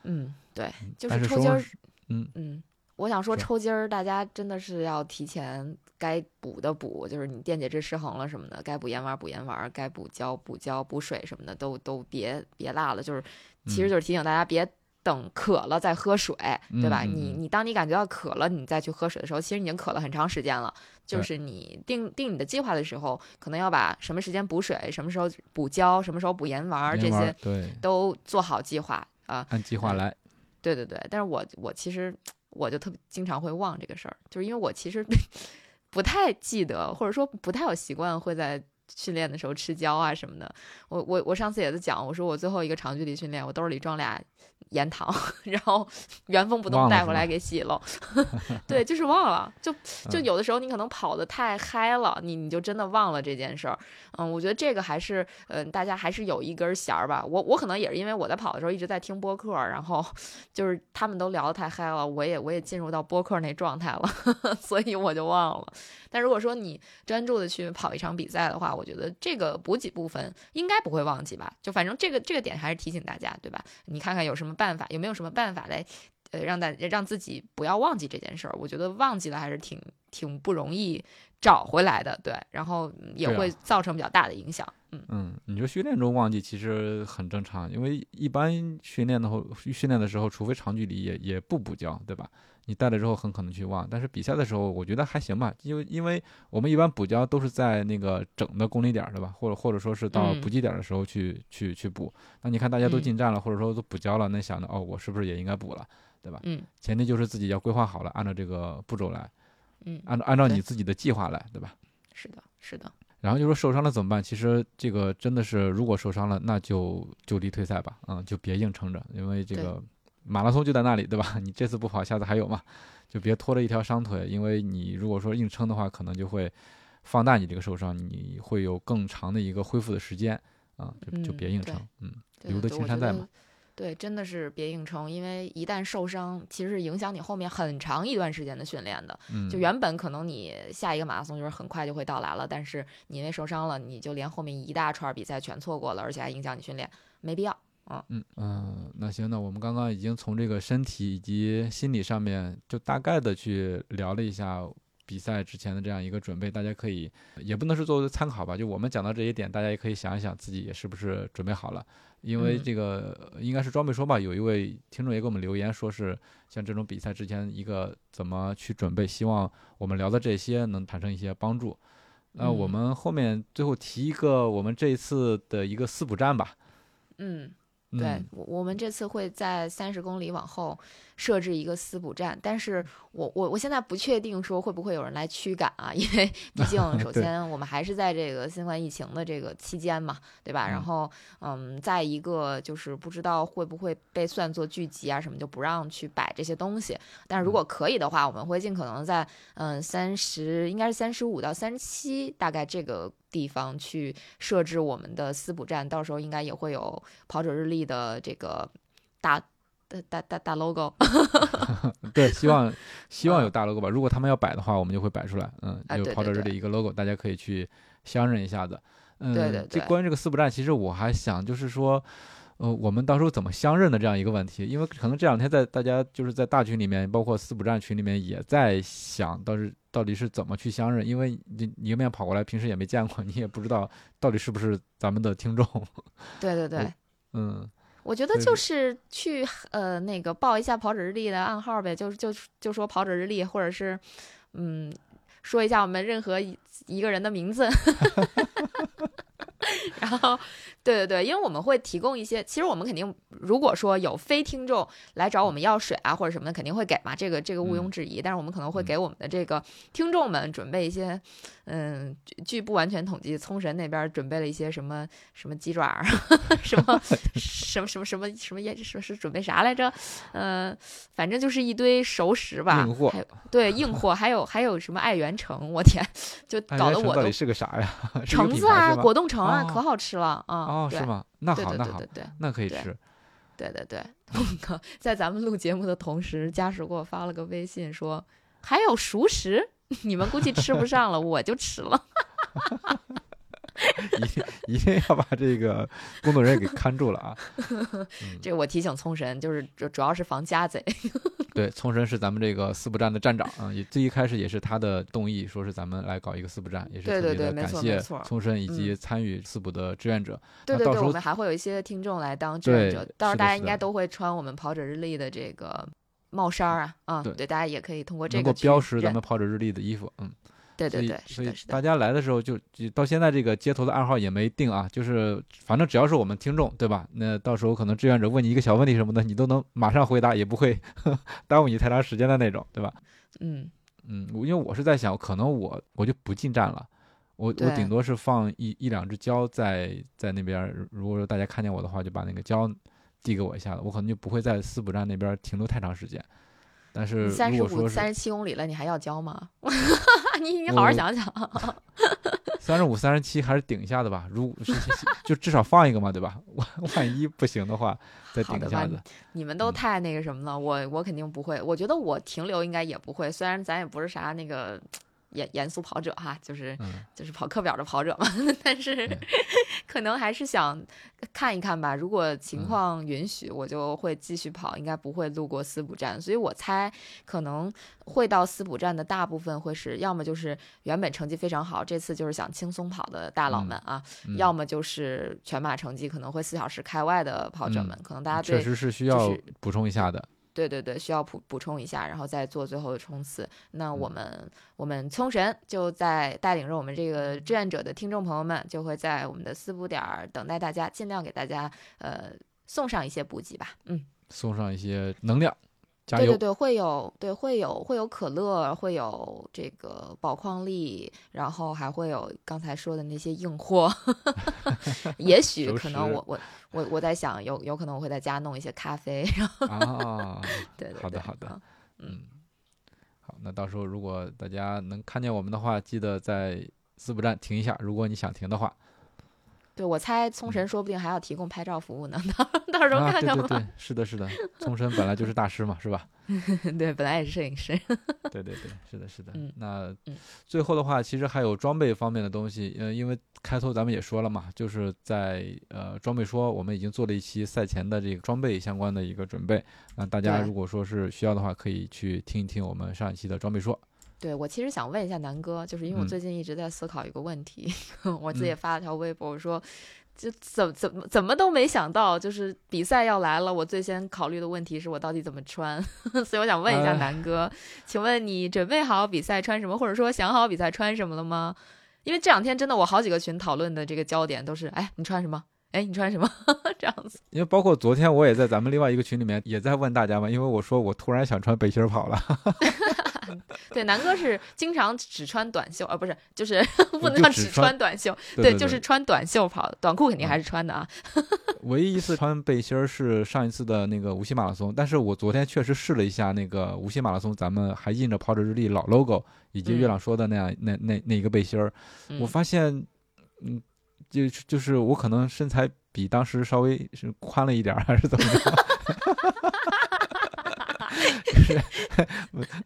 嗯，对，就是抽筋儿。嗯嗯，我想说抽筋儿，大家真的是要提前该补的补，就是你电解质失衡了什么的，该补盐丸补盐丸，该补胶补胶，补水什么的都都别别落了。就是，其实就是提醒大家别等渴了再喝水，对吧？你你当你感觉到渴了，你再去喝水的时候，其实已经渴了很长时间了。就是你定定你的计划的时候，可能要把什么时间补水，什么时候补胶，什么时候补盐丸这些，对，都做好计划。啊，按计划来。对对对，但是我我其实我就特别经常会忘这个事儿，就是因为我其实 不太记得，或者说不太有习惯会在训练的时候吃胶啊什么的。我我我上次也在讲，我说我最后一个长距离训练，我兜里装俩。盐糖，然后原封不动带回来给洗了。对，就是忘了，就 就有的时候你可能跑得太嗨了，你你就真的忘了这件事儿。嗯，我觉得这个还是，嗯，大家还是有一根弦儿吧。我我可能也是因为我在跑的时候一直在听播客，然后就是他们都聊得太嗨了，我也我也进入到播客那状态了，所以我就忘了。但如果说你专注的去跑一场比赛的话，我觉得这个补给部分应该不会忘记吧？就反正这个这个点还是提醒大家，对吧？你看看有什么办法，有没有什么办法来，呃，让大让自己不要忘记这件事儿？我觉得忘记了还是挺挺不容易找回来的，对，然后也会造成比较大的影响。嗯嗯，你说训练中忘记其实很正常，因为一般训练的后训练的时候，除非长距离也也不补觉，对吧？你带了之后很可能去忘，但是比赛的时候我觉得还行吧，因为因为我们一般补胶都是在那个整的公里点儿，对吧？或者或者说是到嗯补给点儿的时候去、去去补。那你看大家都嗯进站了，或者说都补胶了，那想着哦，我是不是也应该补了？对吧嗯前提就是自己要规划好了，按照这个步骤来，嗯，按照按照你自己的计划来，对吧？是的，是的，然后就说受伤了怎么办？其实这个真的是，如果受伤了，那就就地退赛吧，嗯，就别硬撑着，因为这个马拉松就在那里，对吧？你这次不跑，下次还有嘛，就别拖着一条伤腿，因为你如果说硬撑的话，可能就会放大你这个受伤，你会有更长的一个恢复的时间啊，就就别硬撑，嗯，对留得青山在嘛。对，真的是别硬撑，因为一旦受伤，其实是影响你后面很长一段时间的训练的。嗯，就原本可能你下一个马拉松就是很快就会到来了，但是你因为受伤了，你就连后面一大串比赛全错过了，而且还影响你训练，没必要。嗯嗯，那行，那我们刚刚已经从这个身体以及心理上面，就大概的去聊了一下比赛之前的这样一个准备，大家可以也不能是作为参考吧，就我们讲到这一点，大家也可以想一想自己也是不是准备好了。因为嗯这个呃应该是装备说吧，有一位听众也给我们留言，说是像这种比赛之前一个怎么去准备，希望我们聊的这些能产生一些帮助。那我嗯们后面最后提一个我们这一次的一个四补站吧。嗯，对嗯，我我们这次会在三十公里往后设置一个私补站，但是我我我现在不确定说会不会有人来驱赶啊，因为 毕竟首先我们还是在这个新冠疫情的这个期间嘛，对吧？嗯然后嗯，再一个就是不知道会不会被算作聚集啊什么，就不让去摆这些东西。但是如果可以的话，我们会尽可能在嗯三十，应该是三十五到三十七，大概这个地方去设置我们的私补站，到时候应该也会有跑者日历的这个大。大大大大 logo，对，希望 希望有嗯大 logo 吧。如果他们要摆的话，我们就会摆出来。嗯，有啊对对对跑者这里一个 logo，大家可以去相认一下子。嗯，对对对这关于这个四不站，其实我还想就是说，呃，我们到时候怎么相认的这样一个问题，因为可能这两天在大家就是在大群里面，包括四不站群里面也在想，到是到底是怎么去相认，因为你你迎面跑过来，平时也没见过，你也不知道到底是不是咱们的听众。对对对，嗯，我觉得就是去呃那个报一下跑者日历的暗号呗，就就就说跑者日历，或者是嗯说一下我们任何一一个人的名字。然后，对对对，因为我们会提供一些，其实我们肯定，如果说有非听众来找我们要水啊或者什么的，肯定会给嘛，这个这个毋庸嗯置疑。但是我们可能会嗯给我们的这个听众们准备一些，嗯，据据不完全统计，聪神那边准备了一些什么什么鸡爪儿，什么 什么什么什么什么也是是准备啥来着？嗯、反正就是一堆熟食吧，对硬货，还有还有什么爱媛橙，我天，就哎搞得我都到底是个啥呀？橙子啊，果冻橙啊，哦可好吃了啊！哦，对是吗？那好，对对那好对对，对对那可以吃。对对对，在咱们录节目的同时，家属给我发了个微信说还有熟食，你们估计吃不上了，我就吃了。一定一定要把这个工作人员给看住了啊！嗯这我提醒聪神，就是主主要是防家贼。对，聪神是咱们这个四不站的站长啊，也最一开始也是他的动议，说是咱们来搞一个四不站，也是对特别的感谢错聪神以及嗯参与四补的志愿者。对对对，到时候我们还会有一些听众来当志愿者，到时候大家应该都会穿我们跑者日历的这个帽衫儿啊，啊，对对，大家也可以通过这能够个标识咱们跑者日历的衣服，嗯，对对对，所以大，家来的时候就就到现在这个街头的暗号也没定啊，就是反正只要是我们听众，对吧？那到时候可能志愿者问你一个小问题什么的，你都能马上回答，也不会 耽误你太长时间的那种，对吧？嗯，嗯，因为我是在想，可能我我就不进站了，我我顶多是放一一两只胶在在那边儿，如果说大家看见我的话，就把那个胶递给我一下子，我可能就不会在四补站那边停留太长时间。但是三十五、三十七公里了，你还要交吗？你你好好我想想。三十五、三十七还是顶一下的吧，如就至少放一个嘛，对吧？万 万一不行的话，再顶一下子。你们都嗯太那个什么了，我我肯定不会。我觉得我停留应该也不会，虽然咱也不是啥那个严严肃跑者哈，就是嗯就是跑课表的跑者嘛，但是可能还是想看一看吧。如果情嗯况允许，我就会继续跑，应该不会路过斯普站。所以我猜可能会到斯普站的大部分会是，要么就是原本成绩非常好，这次就是想轻松跑的大佬们啊，嗯要么就是全马成绩可能会四小时开外的跑者们，可能大家确实是需要补充一下的。对对对，需要补补充一下，然后再做最后的冲刺。那我嗯们、我们冲神就在带领着我们这个志愿者的听众朋友们，就会在我们的四补点儿等待大家，尽量给大家呃送上一些补给吧。嗯，送上一些能量，加油！对对对，会有对会有会有可乐，会有这个宝矿力，然后还会有刚才说的那些硬货。也许可能我我我我在想，有有可能我会在家弄一些咖啡。然后啊，对对对，好的好的啊嗯，好，那到时候如果大家能看见我们的话，记得在四补站停一下，如果你想停的话。对，我猜聪神说不定还要提供拍照服务呢，到到时候看看吧。对对对，是的，是的，聪神本来就是大师嘛，是吧？对本来也是摄影师。对对对，是的，是的。嗯那嗯最后的话，其实还有装备方面的东西，呃，因为开头咱们也说了嘛，就是在呃装备说，我们已经做了一期赛前的这个装备相关的一个准备。那大家如果说是需要的话，可以去听一听我们上一期的装备说。对我其实想问一下南哥，就是因为我嗯最近一直在思考一个问题，我自己嗯也发了条微博，我说。就怎怎么怎么都没想到，就是比赛要来了，我最先考虑的问题是我到底怎么穿，所以我想问一下哎南哥，请问你准备好比赛穿什么，或者说想好比赛穿什么了吗？因为这两天真的我好几个群讨论的这个焦点都是，哎，你穿什么？哎，你穿什么？这样子。因为包括昨天我也在咱们另外一个群里面也在问大家嘛，因为我说我突然想穿背心儿跑了，对，南哥是经常只穿短袖，啊，不是，就是 不能叫只穿穿短袖，对就是穿短袖跑，短裤肯定嗯还是穿的啊。唯一一次穿背心儿是上一次的那个无锡马拉松，但是我昨天确实试了一下那个无锡马拉松，咱们还印着跑者日历老 logo，以及嗯月亮说的那样、那那那一个背心儿，嗯我发现，嗯，就就是我可能身材比当时稍微是宽了一点儿，还是怎么着？就 是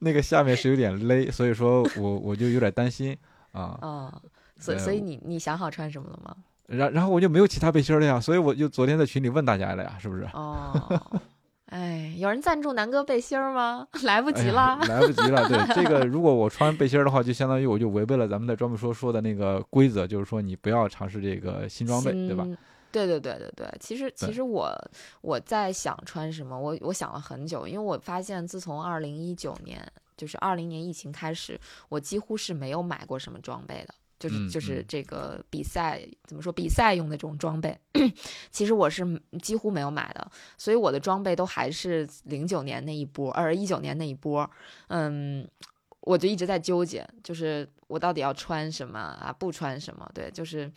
那个下面是有点勒，所以说我我就有点担心啊。啊、所以所以你你想好穿什么了吗？然然后我就没有其他背心儿了呀，所以我就昨天在群里问大家了呀，是不是？哦，哎，有人赞助南哥背心儿吗？来不及了。来不及了。对这个，如果我穿背心儿的话，就相当于我就违背了咱们在专门说说的那个规则，就是说你不要尝试这个新装备，对吧？新？对对对对对，其实其实我我在想穿什么，我我想了很久，因为我发现自从二零一九年，就是二零年疫情开始，我几乎是没有买过什么装备的。就是嗯就是嗯这个比赛怎么说？比赛用的这种装备，其实我是几乎没有买的，所以我的装备都还是零九年那一波，呃，一九年那一波。嗯，我就一直在纠结，就是我到底要穿什么啊，不穿什么？对，就是，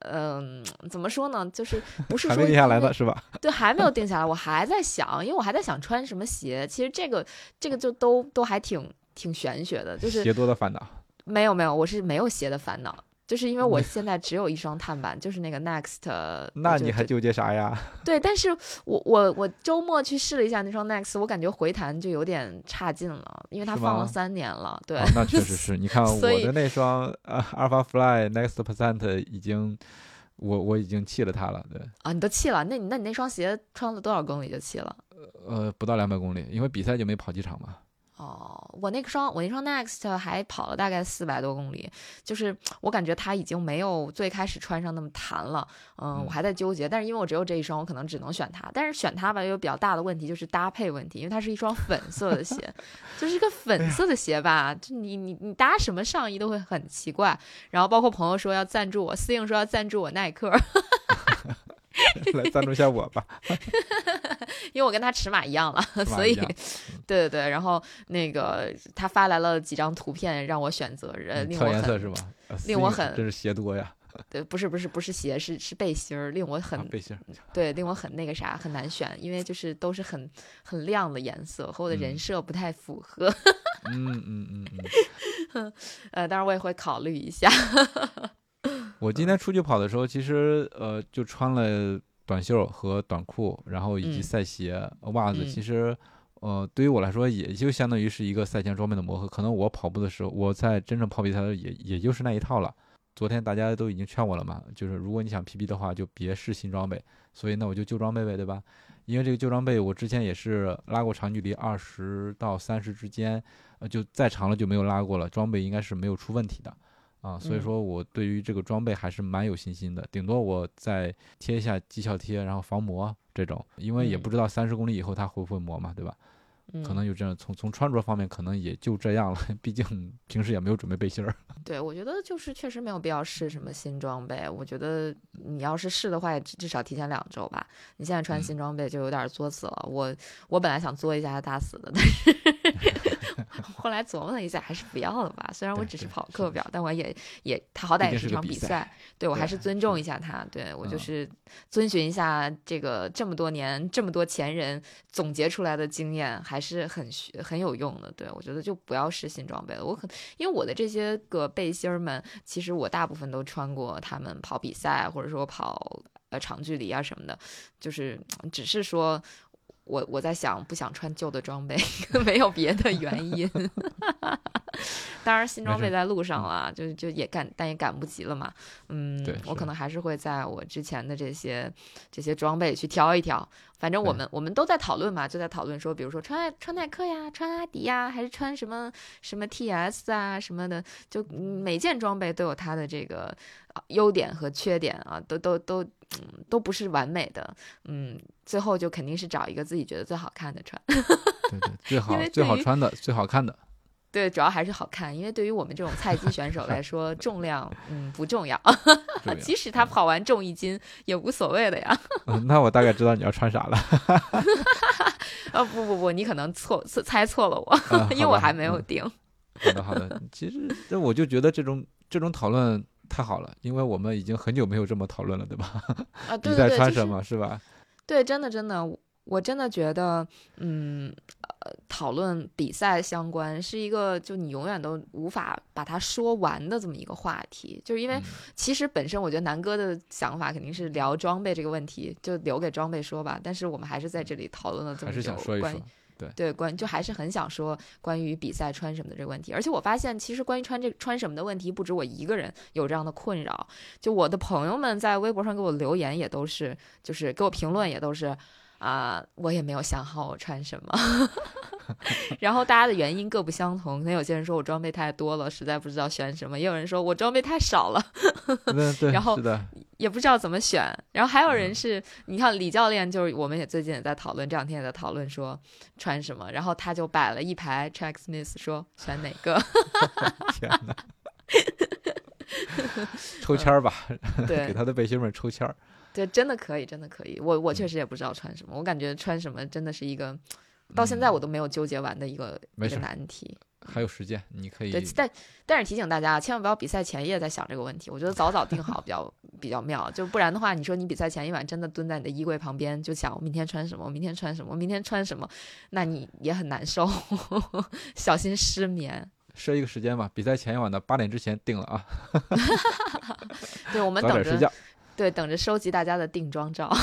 嗯，怎么说呢？就是不是说还没定下来因为呢，是吧？对，还没有定下来，我还在想，因为我还在想穿什么鞋。其实这个这个就都都还挺挺玄学的，就是鞋多的烦恼。没有没有，我是没有鞋的烦恼，就是因为我 现在只有一双碳板，就是那个 Next，那你还纠结啥呀？对，但是我我我周末去试了一下那双 Next，我感觉回弹就有点差劲了，因为它放了三年了，对。啊，那确实是你看 我的那双呃 Alpha Fly Next Percent 已经，我我已经弃了它了，对，啊，你都弃了？那你那你那双鞋穿了多少公里就弃了？呃，不到两百公里，因为比赛就没跑几场嘛。哦，我那双我那双 Next 还跑了大概四百多公里，就是我感觉它已经没有最开始穿上那么弹了，嗯，嗯我还在纠结，但是因为我只有这一双，我可能只能选它。但是选它吧，有比较大的问题就是搭配问题，因为它是一双粉色的鞋，就是一个粉色的鞋吧，就你你你搭什么上衣都会很奇怪。然后包括朋友说要赞助我，思颖说要赞助我耐克，来赞助一下我吧，因为我跟他尺码一样了，所以 对对对，然后那个他发来了几张图片让我选择，呃，嗯挑令我很颜色是吧？呃令我很这是鞋多呀，对，不是不是不是鞋，是是背心儿，令我很、啊背心儿。对，令我很那个啥，很难选，因为就是都是很很亮的颜色，和我的人嗯设不太符合。嗯嗯嗯嗯。呃，当然我也会考虑一下。我今天出去跑的时候，其实呃就穿了短袖和短裤，然后以及嗯赛鞋、袜子。嗯其实呃，对于我来说，也就相当于是一个赛前装备的磨合。可能我跑步的时候，我在真正跑比赛的时候也也就是那一套了。昨天大家都已经劝我了嘛，就是如果你想 PB 的话，就别试新装备。所以那我就旧装备呗，对吧？因为这个旧装备，我之前也是拉过长距离，二十到三十之间，呃，就再长了就没有拉过了。装备应该是没有出问题的，啊，所以说我对于这个装备还是蛮有信心的。顶多我再贴一下绩效贴，然后防磨这种，因为也不知道三十公里以后它会不会磨嘛，对吧？可能就这样，从从穿着方面可能也就这样了，毕竟平时也没有准备背心儿。对，我觉得就是确实没有必要试什么新装备。我觉得你要是试的话，至少提前两周吧。你现在穿新装备就有点作死了。我我本来想作一下大死的，但是 后来琢磨了一下，还是不要了吧。虽然我只是跑课表，但我也也他好歹也是场比赛，对我还是尊重一下他。对我就是遵循一下这个这么多年这么多前人总结出来的经验，还。还是很很有用的，对我觉得就不要试新装备了。我可因为我的这些个背心儿们，其实我大部分都穿过，他们跑比赛或者说跑呃长距离啊什么的，就是只是说我我在想不想穿旧的装备，没有别的原因。当然，新装备在路上了，就就也赶，但也赶不及了嘛。嗯，我可能还是会在我之前的这些这些装备去挑一挑。反正我们我们都在讨论嘛，就在讨论说，比如说穿穿耐克呀，穿阿迪呀，还是穿什么什么 TS 啊什么的，就每件装备都有它的这个优点和缺点啊，都都都嗯都不是完美的。嗯，最后就肯定是找一个自己觉得最好看的穿。对对，最好最好穿的最好看的。对，主要还是好看，因为对于我们这种菜鸡选手来说，重量嗯不重要，即使他跑完重一斤也无所谓的呀。那我大概知道你要穿啥了。啊 不不不，你可能错猜错了我，因为我还没有定。好的好的，其实那我就觉得这种这种讨论太好了，因为我们已经很久没有这么讨论了，对吧？啊对对对，你在穿什么是吧？对，真的真的。我真的觉得，嗯，呃，讨论比赛相关是一个就你永远都无法把它说完的这么一个话题，就是因为其实本身我觉得南哥的想法肯定是聊装备这个问题，就留给装备说吧。但是我们还是在这里讨论了这么久，关于对对关就还是很想说关于比赛穿什么的这个问题。而且我发现，其实关于穿这穿什么的问题，不止我一个人有这样的困扰，就我的朋友们在微博上给我留言也都是，就是给我评论也都是。啊，我也没有想好我穿什么，然后大家的原因各不相同。可能有些人说我装备太多了，实在不知道选什么；也有人说我装备太少了，然后也不知道怎么选。然后还有人是，你看李教练，就是我们也最近也在讨论，这两天也在讨论说穿什么。然后他就摆了一排 Track Smith，说选哪个？天哪！抽签儿吧，对，给他的背心们抽签儿。对，真的可以，真的可以。我我确实也不知道穿什么，我感觉穿什么真的是一个，到现在我都没有纠结完的一个一个难题。还有时间，你可以。对，但但是提醒大家，千万不要比赛前夜在想这个问题。我觉得早早定好比较比较妙，就不然的话，你说你比赛前一晚真的蹲在你的衣柜旁边，就想我明天穿什么，我明天穿什么，我明天穿什么，那你也很难受，小心失眠。设一个时间吧，比赛前一晚的八点之前定了啊。对，我们 等着。对，等着收集大家的定妆照，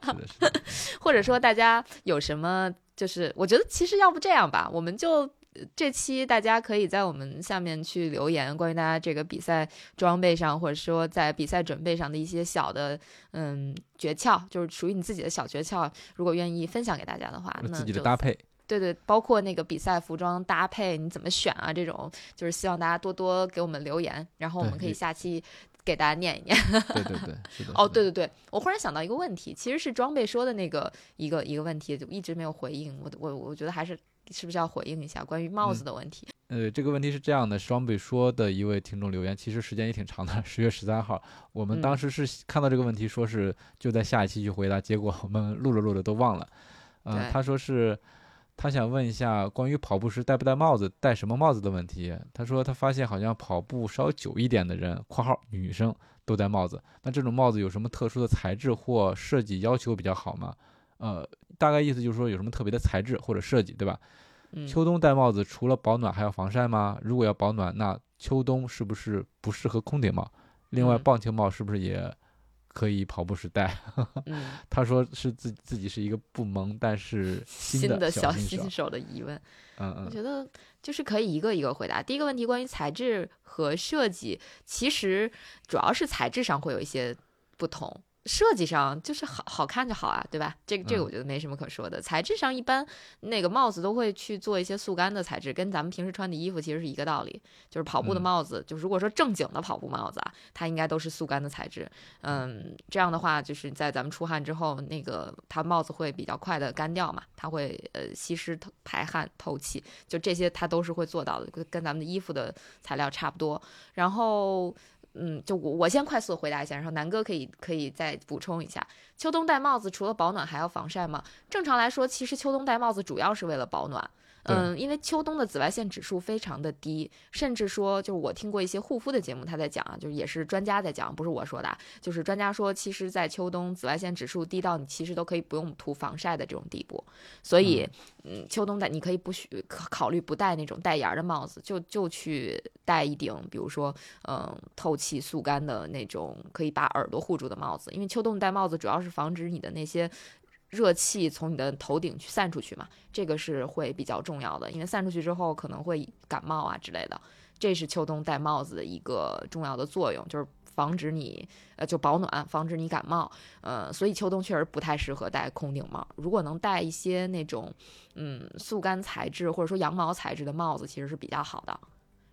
或者说大家有什么，就是我觉得其实要不这样吧，我们就这期大家可以在我们下面去留言，关于大家这个比赛装备上，或者说在比赛准备上的一些小的嗯诀窍，就是属于你自己的小诀窍，如果愿意分享给大家的话，那自己的搭配，对对，包括那个比赛服装搭配你怎么选啊，这种就是希望大家多多给我们留言，然后我们可以下期。给大家念一念。对对对，是的。哦，对对对，我忽然想到一个问题，其实是装备说的那个一个一个问题，就一直没有回应。我我我觉得还是是不是要回应一下关于帽子的问题？呃，这个问题是这样的，装备说的一位听众留言，其实时间也挺长的，十月十三号，我们当时是看到这个问题，说是就在下一期去回答，结果我们录着录着都忘了。嗯，他说是。他想问一下关于跑步时戴不戴帽子、戴什么帽子的问题。他说他发现好像跑步稍久一点的人（括号女生）都戴帽子。那这种帽子有什么特殊的材质或设计要求比较好吗？呃，大概意思就是说有什么特别的材质或者设计，对吧？秋冬戴帽子除了保暖还要防晒吗？如果要保暖，那秋冬是不是不适合空顶帽？另外，棒球帽是不是也可以跑步时戴。嗯，他说是自自己是一个不萌但是新新的小小新手新。手的疑问，嗯嗯，我觉得就是可以一个一个回答。第一个问题关于材质和设计，其实主要是材质上会有一些不同。设计上就是好好看就好啊，对吧？这个这个嗯我觉得没什么可说的。材质上一般那个帽子都会去做一些速干的材质，跟咱们平时穿的衣服其实是一个道理。就是跑步的嗯帽子，就如果说正经的跑步帽子啊，它应该都是速干的材质。嗯，这样的话就是在咱们出汗之后，那个它帽子会比较快的干掉嘛，它会呃吸湿透排汗透气，就这些它都是会做到的，跟跟咱们的衣服的材料差不多。然后。嗯，就我我先快速回答一下，然后南哥可以可以再补充一下。秋冬戴帽子除了保暖还要防晒吗？正常来说，其实秋冬戴帽子主要是为了保暖。对。嗯，因为秋冬的紫外线指数非常的低，甚至说，就是我听过一些护肤的节目，他在讲啊，就是也是专家在讲，不是我说的啊，就是专家说，其实，在秋冬紫外线指数低到你其实都可以不用涂防晒的这种地步，所以，嗯，秋冬戴你可以不许考考虑不戴那种带檐儿的帽子，就就去戴一顶，比如说，嗯，透气速干的那种可以把耳朵护住的帽子，因为秋冬戴帽子主要是防止你的那些。热气从你的头顶去散出去嘛，这个是会比较重要的，因为散出去之后可能会感冒啊之类的。这是秋冬戴帽子的一个重要的作用，就是防止你呃就保暖，防止你感冒。呃，所以秋冬确实不太适合戴空顶帽。如果能戴一些那种嗯速干材质或者说羊毛材质的帽子，其实是比较好的。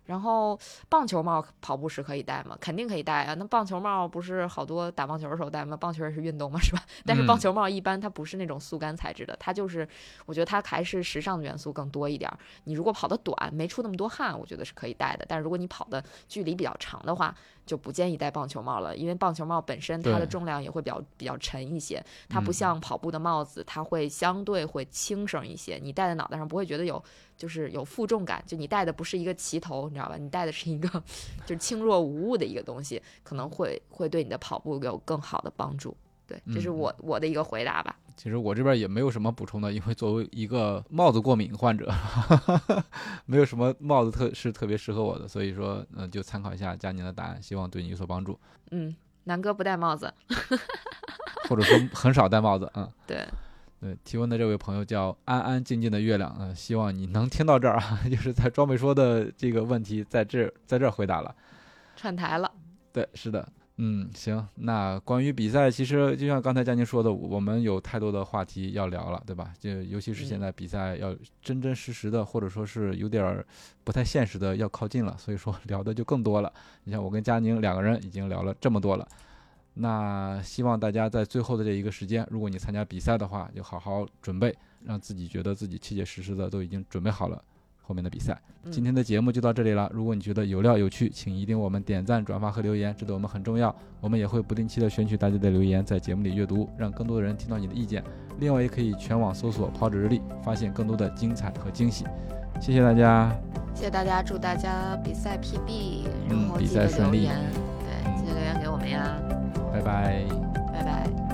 然后棒球帽跑步时可以戴吗？肯定可以戴啊。那棒球帽不是好多打棒球的时候戴吗？棒球也是运动嘛，是吧？但是棒嗯球帽一般它不是那种速干材质的，它就是我觉得它还是时尚的元素更多一点儿。你如果跑得短，没出那么多汗，我觉得是可以戴的。但是如果你跑的距离比较长的话，就不建议戴棒球帽了，因为棒球帽本身它的重量也会比较比较沉一些，它不嗯像跑步的帽子，它会相对会轻省一些，你戴在脑袋上不会觉得有就是有负重感，就你戴的不是一个旗头，你知道吧？你戴的是一个 就是轻若无物的一个东西，可能会会对你的跑步有更好的帮助。对，这是嗯我我的一个回答吧。其实我这边也没有什么补充的，因为作为一个帽子过敏患者，没有什么帽子特是特别适合我的，所以说，嗯、就参考一下佳宁的答案，希望对你有所帮助，嗯，南哥不戴帽子，或者说很少戴帽子，嗯。对，对，提问的这位朋友叫安安静静的月亮，嗯、希望你能听到这儿啊，就是在装备说的这个问题，在这在这儿回答了。串台了。对，是的，嗯，行，那关于比赛，其实就像刚才佳宁说的，我们有太多的话题要聊了，对吧？就尤其是现嗯在比赛要真真实实的，或者说是有点儿不太现实的要靠近了，所以说 聊的就更多了。你像我跟佳宁两个人已经聊了这么多了，那希望大家在最后的这一个时间，如果你参加比赛的话，就好好准备，让自己觉得自己切切实实的都已经准备好了后面的比赛。嗯今天的节目就到这里了。如果你觉得有料有趣，请一定我们点赞、转发和留言，这对我们很重要。我们也会不定期的选取大家的留言，在节目里阅读，让更多的人听到你的意见。另外，也可以全网搜索“跑者日历”，发现更多的精彩和惊喜。谢谢大家，谢谢大家，祝大家比赛 PB，然嗯比后记得赛顺利，对，记得留言给我们呀。拜拜拜拜。